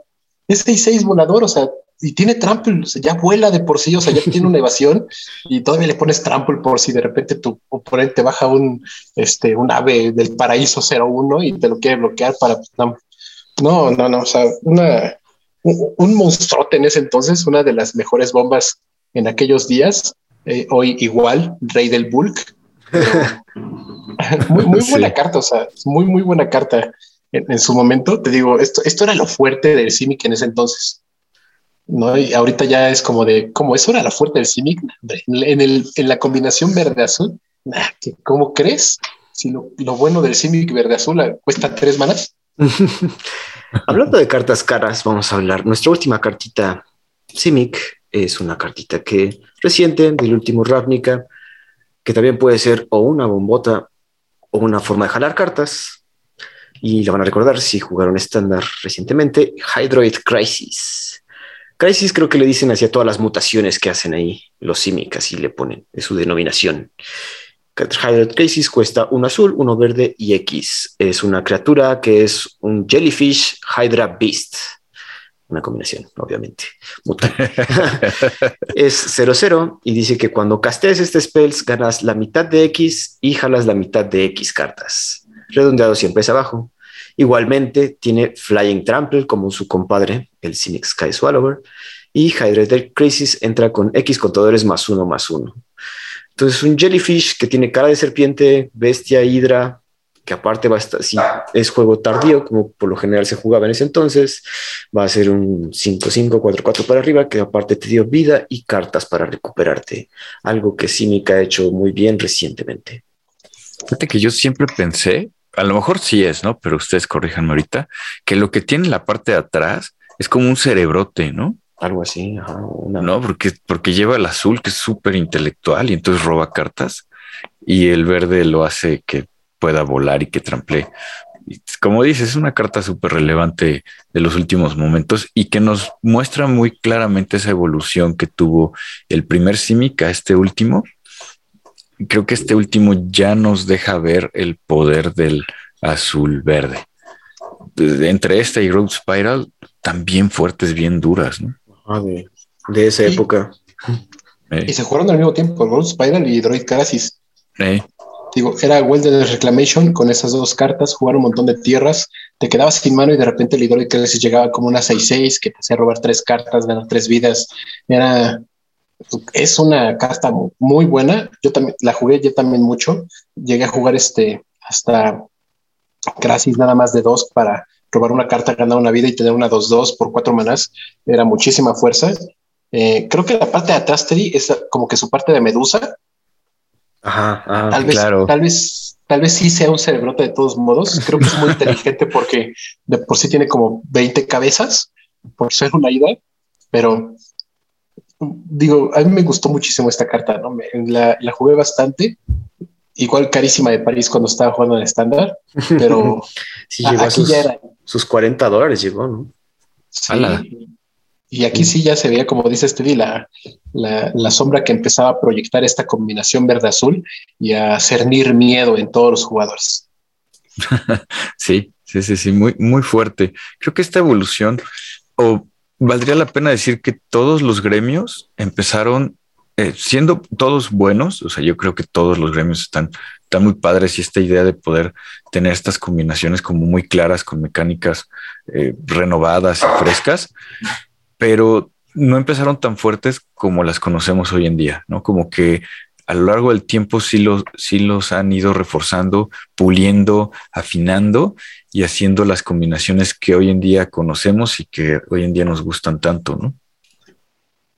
es 6-6 volador, o sea, y tiene trample, o sea, ya vuela de por sí, o sea, ya tiene una evasión y todavía le pones trample por si de repente tu oponente baja un, este, un ave del paraíso 01 y te lo quiere bloquear para, pues, no, no, no, o sea, una, un, monstruote en ese entonces, una de las mejores bombas en aquellos días. Eh, hoy igual, Rey del Bulk. muy, muy buena carta, o sea, muy, muy buena carta en, su momento. Te digo, esto, esto era lo fuerte del Simic en ese entonces. ¿no? Y ahorita ya es como de, como eso era lo fuerte del Simic, en, el, en la combinación verde-azul, ¿cómo crees? Si lo, lo, bueno del Simic verde-azul cuesta tres manas. Hablando de cartas caras, vamos a hablar. Nuestra última cartita, Simic, es una cartita que reciente del último Ravnica, que también puede ser o una bombota o una forma de jalar cartas. Y la van a recordar si jugaron estándar recientemente, Hydroid Crisis. Crisis creo que le dicen hacia todas las mutaciones que hacen ahí los Simic, así le ponen, su denominación. Hydroid Crisis cuesta uno azul, uno verde y X. Es una criatura que es un Jellyfish Hydra Beast. Una combinación, obviamente. es 0-0 y dice que cuando castees este spells ganas la mitad de X y jalas la mitad de X cartas. Redondeado siempre es abajo. Igualmente tiene Flying Trample como su compadre, el Cynic Sky Swallower. Y Hydra Crisis entra con X contadores más uno más uno. Entonces, un jellyfish que tiene cara de serpiente, bestia, hidra, que aparte va a estar, si es juego tardío, como por lo general se jugaba en ese entonces, va a ser un 5-5, 4-4 para arriba, que aparte te dio vida y cartas para recuperarte. Algo que Simic ha hecho muy bien recientemente. Fíjate que yo siempre pensé, a lo mejor sí es, ¿no? Pero ustedes corríjanme ahorita, que lo que tiene la parte de atrás es como un cerebrote, ¿no? Algo así, No, porque, porque lleva el azul, que es súper intelectual, y entonces roba cartas, y el verde lo hace que pueda volar y que trample. Como dices, es una carta súper relevante de los últimos momentos y que nos muestra muy claramente esa evolución que tuvo el primer Simic a este último. Creo que este último ya nos deja ver el poder del azul verde. Entre esta y Road Spiral, también fuertes, bien duras, ¿no? Ah, de, esa época. Y se jugaron al mismo tiempo, Road Spiral y Droid Crisis. Digo, era Welder Reclamation con esas dos cartas, jugar un montón de tierras, te quedabas sin mano y de repente el Droid Crisis llegaba como una 6-6 que te hacía robar tres cartas, ganar tres vidas. Era, es una carta muy buena. Yo también la jugué yo también mucho. Llegué a jugar este hasta Crisis nada más de dos para robar una carta, ganar una vida y tener una 2-2 por cuatro manas era muchísima fuerza. Eh, creo que la parte de atrás, es como que su parte de medusa. Ajá, tal vez, claro. Tal vez, tal vez sí sea un cerebrote de todos modos. Creo que es muy inteligente porque de por sí tiene como 20 cabezas por ser una ida, pero digo, a mí me gustó muchísimo esta carta, ¿no? la, la, jugué bastante. Igual carísima de París cuando estaba jugando en estándar, pero sí, llegó aquí sus, ya era. sus 40 dólares, llegó, ¿no? Sí. Y aquí sí ya se veía, como dice Stevie, la, la, sombra que empezaba a proyectar esta combinación verde-azul y a cernir miedo en todos los jugadores. sí, sí, sí, sí, muy, muy fuerte. Creo que esta evolución, o valdría la pena decir que todos los gremios empezaron eh, siendo todos buenos, o sea, yo creo que todos los gremios están, están muy padres y esta idea de poder tener estas combinaciones como muy claras con mecánicas eh, renovadas y frescas, pero no empezaron tan fuertes como las conocemos hoy en día, ¿no? Como que a lo largo del tiempo sí los, sí los han ido reforzando, puliendo, afinando y haciendo las combinaciones que hoy en día conocemos y que hoy en día nos gustan tanto, ¿no?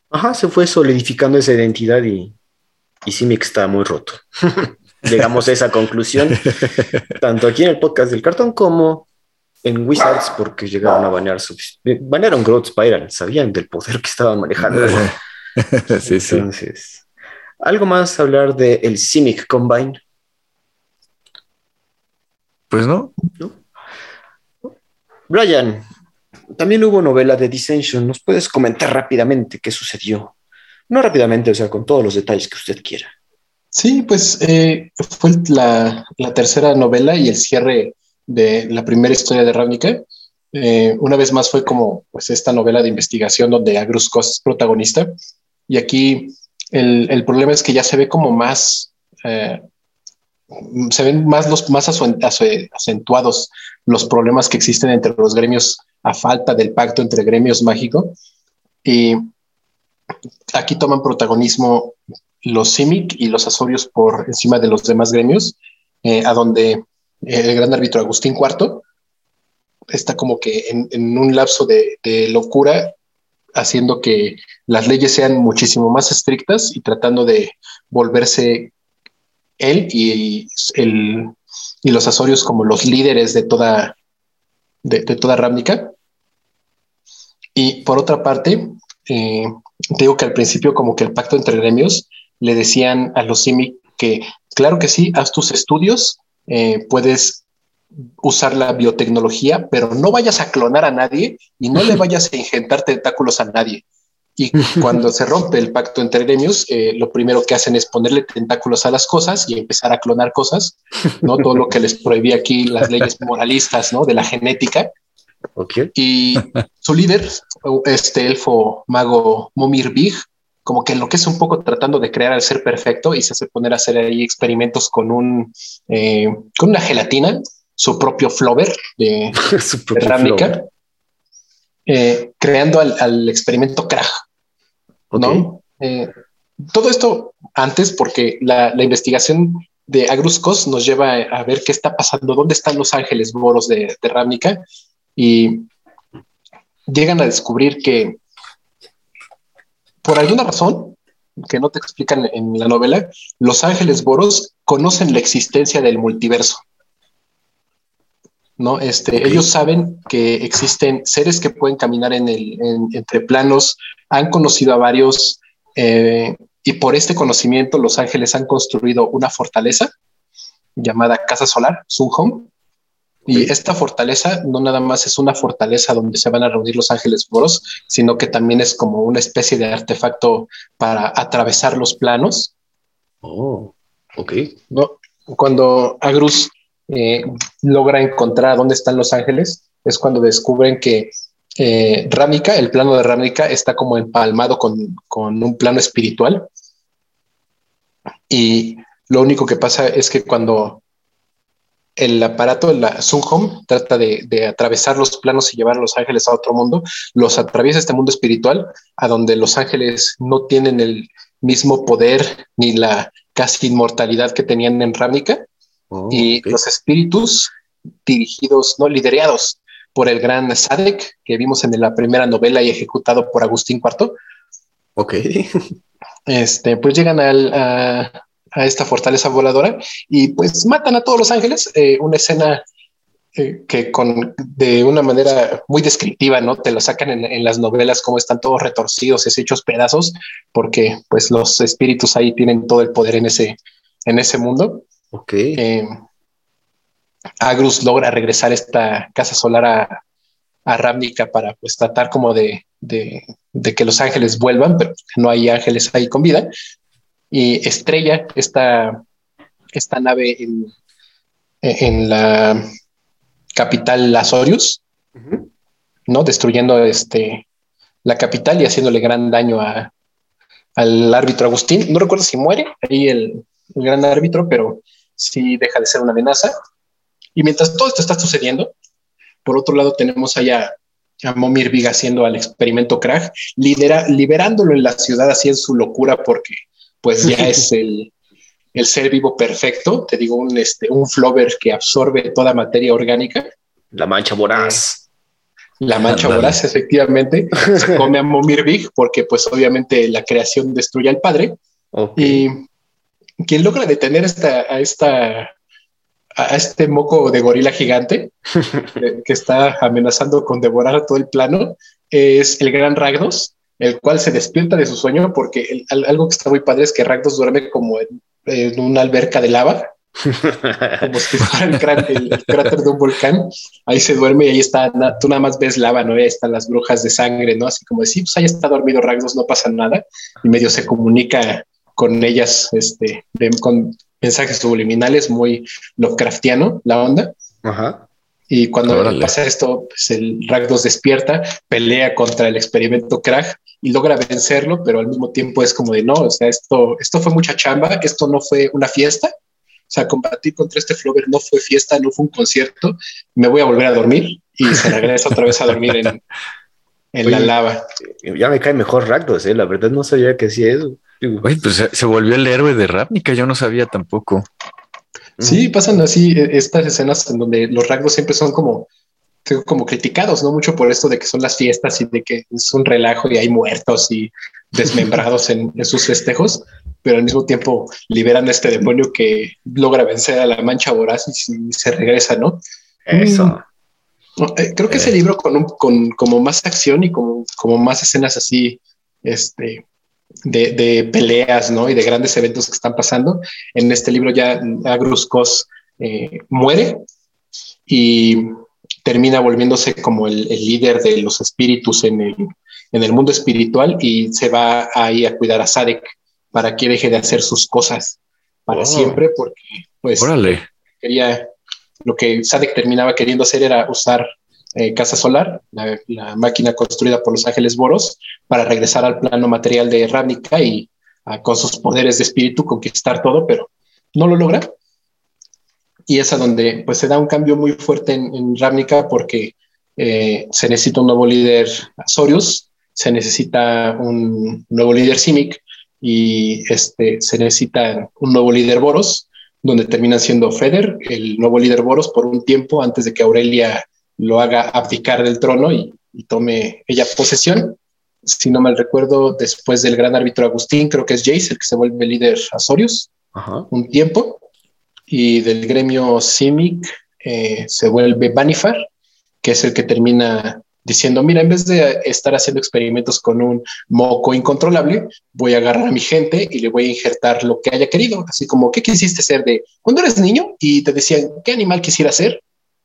Ajá, se fue solidificando esa identidad y, y Simic está muy roto. Llegamos a esa conclusión, tanto aquí en el podcast del cartón como en Wizards porque llegaron a banear su, banearon Growth Spiral, sabían del poder que estaban manejando. sí, Entonces, ¿algo más hablar del el Simic Combine? Pues no. Brian, también hubo novela de Dissension. ¿Nos puedes comentar rápidamente qué sucedió? No rápidamente, o sea, con todos los detalles que usted quiera. Sí, pues eh, fue la, la, tercera novela y el cierre de la primera historia de Ravnica. Eh, una vez más fue como pues esta novela de investigación donde Agrus Kos es protagonista y aquí el, el, problema es que ya se ve como más eh, se ven más los más acentuados los problemas que existen entre los gremios a falta del pacto entre gremios mágico y aquí toman protagonismo los Simic y los Azorios por encima de los demás gremios, eh, a donde el gran árbitro Agustín IV está como que en, un lapso de, locura haciendo que las leyes sean muchísimo más estrictas y tratando de volverse él y, el, y los Azorios como los líderes de toda, de, toda Rámnica. Y por otra parte, eh, digo que al principio como que el pacto entre gremios le decían a los Simic que claro que sí, haz tus estudios, eh, puedes usar la biotecnología, pero no vayas a clonar a nadie y no le vayas a injertar tentáculos a nadie. Y cuando se rompe el pacto entre gremios, eh, lo primero que hacen es ponerle tentáculos a las cosas y empezar a clonar cosas, ¿no? Todo lo que les prohibía aquí las leyes moralistas, ¿no? De la genética. Y su líder, este elfo mago Momir Big, como que enloquece un poco tratando de crear el ser perfecto y se hace poner a hacer ahí experimentos con un eh, con una gelatina, su propio flover de, cerámica, eh, creando al, experimento Krag. ¿no? Eh, todo esto antes porque la, investigación de Agruscos nos lleva a, ver qué está pasando, dónde están los ángeles moros de, de y llegan a descubrir que por alguna razón que no te explican en la novela, los ángeles boros conocen la existencia del multiverso. ¿no? Este, Ellos saben que existen seres que pueden caminar en el, entre planos, han conocido a varios eh, y por este conocimiento los ángeles han construido una fortaleza llamada Casa Solar, Sunhome, y esta fortaleza no nada más es una fortaleza donde se van a reunir los ángeles boros, sino que también es como una especie de artefacto para atravesar los planos. Oh, ok. ¿No? Cuando Agrus eh, logra encontrar dónde están los ángeles, es cuando descubren que eh, Rámica, el plano de Rámica, está como empalmado con, con un plano espiritual. Y lo único que pasa es que cuando el aparato, la Zoom Home, trata de, atravesar los planos y llevar a los ángeles a otro mundo, los atraviesa este mundo espiritual, a donde los ángeles no tienen el mismo poder ni la casi inmortalidad que tenían en Rámica, oh, y los espíritus dirigidos, no liderados por el gran Sadek, que vimos en la primera novela y ejecutado por Agustín IV. Ok. Este, pues llegan al, a, a esta fortaleza voladora y pues matan a todos los ángeles. Eh, una escena eh, que con de una manera muy descriptiva, ¿no? Te lo sacan en, las novelas como están todos retorcidos, es hechos pedazos, porque pues los espíritus ahí tienen todo el poder en ese, en ese mundo. Ok. Eh, Agrus logra regresar esta casa solar a, a para pues tratar como de, de, que los ángeles vuelvan, pero no hay ángeles ahí con vida. Y estrella esta, esta nave en, en la capital Azorius, ¿no? Destruyendo este, la capital y haciéndole gran daño a, al árbitro Agustín. No recuerdo si muere ahí el, el gran árbitro, pero sí deja de ser una amenaza. Y mientras todo esto está sucediendo, por otro lado tenemos allá a Momir Vig haciendo al experimento Krag, lidera, liberándolo en la ciudad así en su locura porque pues ya es el, el, ser vivo perfecto, te digo, un, este, un flover que absorbe toda materia orgánica. La mancha voraz. La mancha voraz, efectivamente, se come a Momir Vig porque pues obviamente la creación destruye al padre. Y quien logra detener esta, a esta a este moco de gorila gigante que está amenazando con devorar todo el plano es el gran Ragnos, el cual se despierta de su sueño porque algo que está muy padre es que Ragnos duerme como en, una alberca de lava, como si fuera el, cráter de un volcán. Ahí se duerme y ahí está, tú nada más ves lava, ¿no? Ahí están las brujas de sangre, ¿no? Así como decir, pues ahí está dormido Ragnos, no pasa nada. Y medio se comunica con ellas, este, con mensajes subliminales, muy Lovecraftiano, la onda. Ajá. Y cuando pasa esto, pues el Ragdos despierta, pelea contra el experimento Krag y logra vencerlo, pero al mismo tiempo es como de no, o sea, esto, esto fue mucha chamba, esto no fue una fiesta. O sea, combatir contra este Flover no fue fiesta, no fue un concierto. Me voy a volver a dormir y se regresa otra vez a dormir en, en la lava. Ya me cae mejor Ragdos, ¿eh? la verdad no sabía que hacía eso. Oye, pues se volvió el héroe de Ravnica, yo no sabía tampoco. Sí, pasan así e, estas escenas en donde los rasgos siempre son como, como criticados, no mucho por esto de que son las fiestas y de que es un relajo y hay muertos y desmembrados en, sus festejos, pero al mismo tiempo liberan a este demonio que logra vencer a la mancha voraz y, se regresa, ¿no? Eso. Mm. Eh, creo que ese eh. libro con, un, con como más acción y como, como más escenas así, este, de, peleas ¿no? y de grandes eventos que están pasando. En este libro ya Agrus eh, muere y termina volviéndose como el, líder de los espíritus en el, en el mundo espiritual y se va ahí a cuidar a Sadek para que deje de hacer sus cosas para oh. siempre porque pues quería lo que Sadek terminaba queriendo hacer era usar eh, casa solar, la, máquina construida por los ángeles boros, para regresar al plano material de Ravnica y con sus poderes de espíritu conquistar todo, pero no lo logra. Y es a donde pues, se da un cambio muy fuerte en, en Ravnica porque eh, se necesita un nuevo líder Azorius, se necesita un nuevo líder Simic y este, se necesita un nuevo líder Boros, donde termina siendo Feder, el nuevo líder Boros, por un tiempo antes de que Aurelia lo haga abdicar del trono y, tome ella posesión. Si no mal recuerdo, después del gran árbitro Agustín, creo que es Jace el que se vuelve líder Azorius un tiempo. Y del gremio Simic eh, se vuelve Banifar, que es el que termina diciendo, mira, en vez de estar haciendo experimentos con un moco incontrolable, voy a agarrar a mi gente y le voy a injertar lo que haya querido, así como, ¿qué quisiste ser de cuando eres niño? Y te decían, ¿qué animal quisiera ser?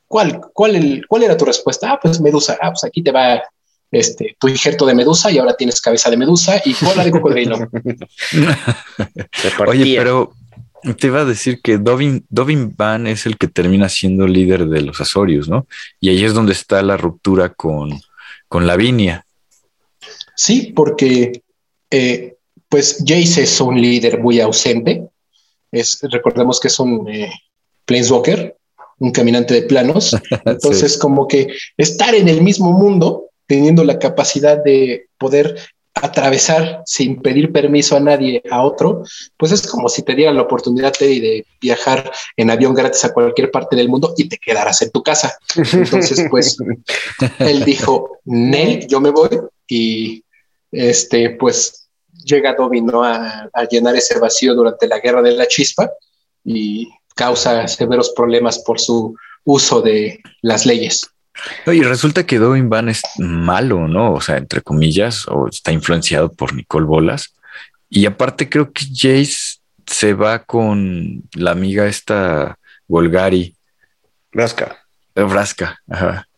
¿Cuál, cuál, el, ¿Cuál era tu respuesta? Ah, pues Medusa. Ah, pues aquí te va este, tu injerto de Medusa y ahora tienes cabeza de Medusa y cola de cocodrilo. Oye, pero te iba a decir que Dovin, Dovin Van es el que termina siendo líder de los Azorius, ¿no? Y ahí es donde está la ruptura con, con Lavinia. Sí, porque eh, pues Jace es un líder muy ausente. Es, recordemos que es un eh, Planeswalker un caminante de planos. Entonces, como que estar en el mismo mundo, teniendo la capacidad de poder atravesar sin pedir permiso a nadie a otro, pues es como si te dieran la oportunidad de viajar en avión gratis a cualquier parte del mundo y te quedaras en tu casa. Entonces, pues él dijo, Nel, yo me voy y este, pues llega Dobby a, a llenar ese vacío durante la guerra de la chispa y causa severos problemas por su uso de las leyes. Y resulta que Dovin Van es malo, ¿no? O sea, entre comillas, o está influenciado por Nicole Bolas. Y aparte creo que Jace se va con la amiga esta Golgari. Brasca. Brasca, ajá.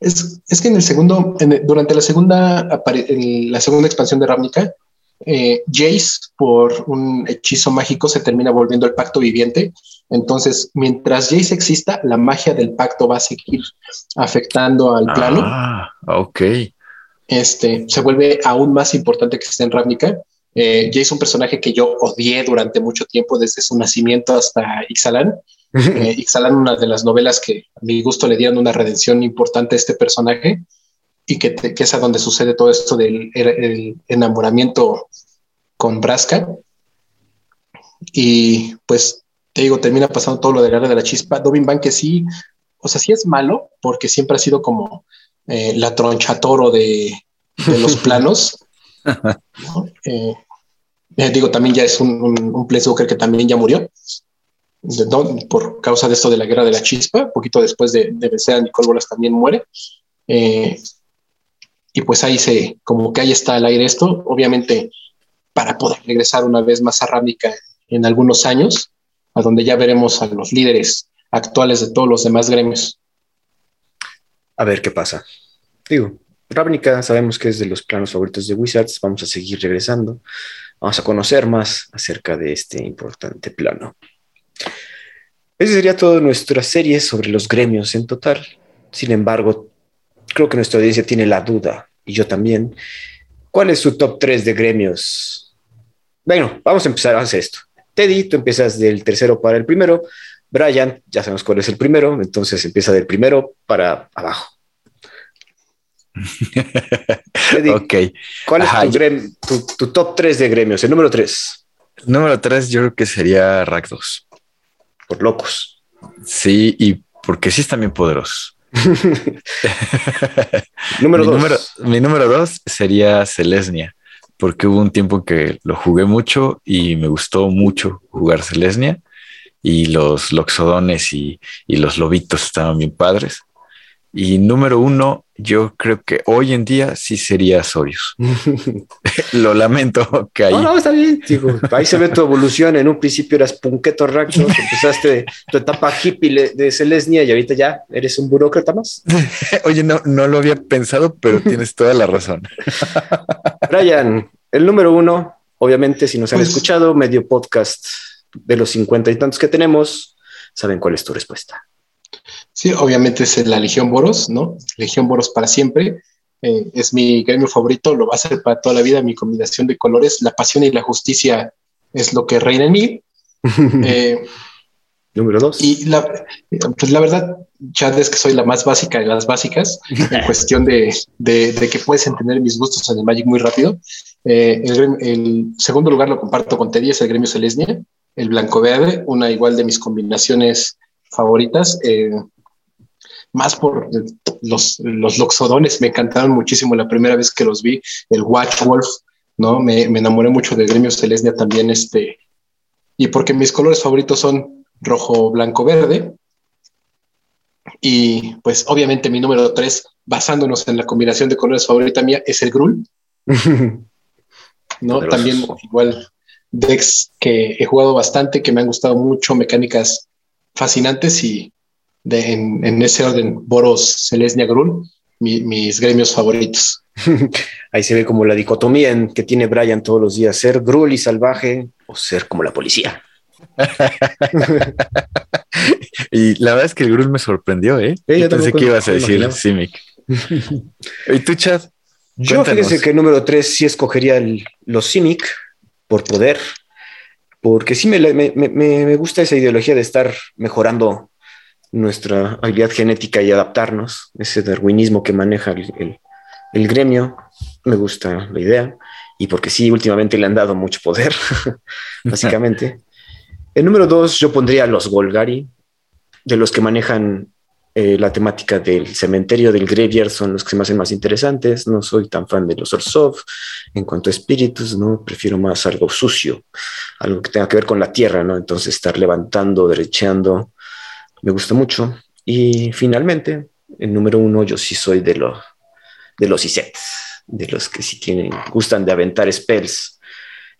es, es, que en el segundo, durante la segunda, la segunda expansión de Ravnica, eh, Jace, por un hechizo mágico, se termina volviendo el pacto viviente. Entonces, mientras Jace exista, la magia del pacto va a seguir afectando al plano. Ah, ok. Este se vuelve aún más importante que esté en Ravnica. Eh, Jace es un personaje que yo odié durante mucho tiempo, desde su nacimiento hasta Ixalan. Eh, Ixalan, una de las novelas que a mi gusto le dieron una redención importante a este personaje y que, es a donde sucede todo esto del enamoramiento con Braska. Y pues te digo, termina pasando todo lo de Guerra de la Chispa. Dobin Van que sí, o sea, sí es malo porque siempre ha sido como eh, la tronchatoro de, de los planos. Eh, eh, digo, también ya es un, un, un que también ya murió por causa de esto de la guerra de la chispa. Un poquito después de, de vencer a Nicole Bolas también muere. Y pues ahí se, como que ahí está al aire esto, obviamente para poder regresar una vez más a Ravnica en algunos años, a donde ya veremos a los líderes actuales de todos los demás gremios. A ver qué pasa. Digo, Ravnica sabemos que es de los planos favoritos de Wizards, vamos a seguir regresando, vamos a conocer más acerca de este importante plano. Ese sería toda nuestra serie sobre los gremios en total. Sin embargo, creo que nuestra audiencia tiene la duda y yo también. ¿Cuál es su top 3 de gremios? Bueno, vamos a empezar a hacer esto. Teddy, tú empiezas del tercero para el primero. Brian, ya sabemos cuál es el primero, entonces empieza del primero para abajo. Teddy, ok. ¿Cuál es tu, top 3 de gremios? El número 3. número 3 yo creo que sería Rack 2. Por locos. Sí, y porque sí están bien poderosos. Número mi, Número, mi número dos sería Celesnia, porque hubo un tiempo que lo jugué mucho y me gustó mucho jugar Celesnia y los loxodones y, y los lobitos estaban bien padres. Y número uno, yo creo que hoy en día sí sería Sorius. Lo lamento que ahí. No, no, está bien. ahí se ve tu evolución. En un principio eras punqueto racho, empezaste tu etapa hippie de Celesnia y ahorita ya eres un burócrata más. Oye, no, no lo había pensado, pero tienes toda la razón. Brian, el número uno, obviamente, si nos han pues escuchado, medio podcast de los cincuenta y tantos que tenemos, saben cuál es tu respuesta. Sí, obviamente es la Legión Boros, ¿no? Legión Boros para siempre. Eh, es mi gremio favorito, lo va a ser para toda la vida, mi combinación de colores, la pasión y la justicia es lo que reina en mí. Eh, Número dos. Y la, pues la verdad, ya es que soy la más básica de las básicas, en cuestión de, de, que puedes entender mis gustos en el Magic muy rápido. Eh, el, el, segundo lugar lo comparto con Teddy, es el gremio Celesnia, el blanco verde, una igual de mis combinaciones favoritas más por los, los loxodones, me encantaron muchísimo la primera vez que los vi, el Watch Wolf, ¿no? Me, enamoré mucho del gremio Celestia también, este, y porque mis colores favoritos son rojo, blanco, verde. Y pues obviamente mi número tres, basándonos en la combinación de colores favorita mía, es el Grul. ¿no? También igual decks que he jugado bastante, que me han gustado mucho, mecánicas fascinantes y en, ese orden, Boros, Celestia, Grul, mis gremios favoritos. Ahí se ve como la dicotomía en que tiene Brian todos los días, ser Grul y salvaje o ser como la policía. y la verdad es que el Grul me sorprendió, ¿eh? yo pensé que ibas a decir Simic. ¿Y tú, Chad? Yo fíjese que el número tres sí escogería los Simic por poder, porque sí me, me, me, gusta esa ideología de estar mejorando nuestra habilidad genética y adaptarnos, ese darwinismo que maneja el, gremio, me gusta la idea, y porque sí, últimamente le han dado mucho poder, básicamente. El número dos, yo pondría los Golgari, de los que manejan eh, la temática del cementerio del graveyard, son los que se me hacen más interesantes. No soy tan fan de los Orsov en cuanto a espíritus, ¿no? Prefiero más algo sucio, algo que tenga que ver con la tierra, ¿no? Entonces estar levantando, derecheando, me gusta mucho. Y finalmente, el número uno, yo sí soy de los de los ISETs, de los que sí tienen, gustan de aventar spells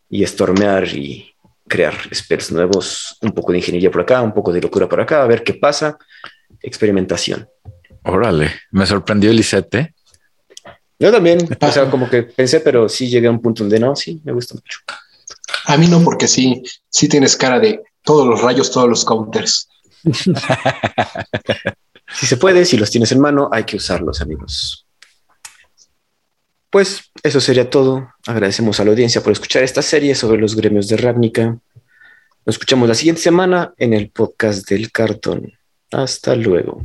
y stormear y crear spells nuevos, un poco de ingeniería por acá, un poco de locura por acá, a ver qué pasa, experimentación. Órale, me sorprendió el ISET, Yo también, o sea, como que pensé, pero sí llegué a un punto donde no, sí, me gusta mucho. A mí no, porque sí, sí tienes cara de todos los rayos, todos los counters. si se puede, si los tienes en mano, hay que usarlos, amigos. Pues eso sería todo. Agradecemos a la audiencia por escuchar esta serie sobre los gremios de Ravnica. Nos escuchamos la siguiente semana en el podcast del cartón. Hasta luego.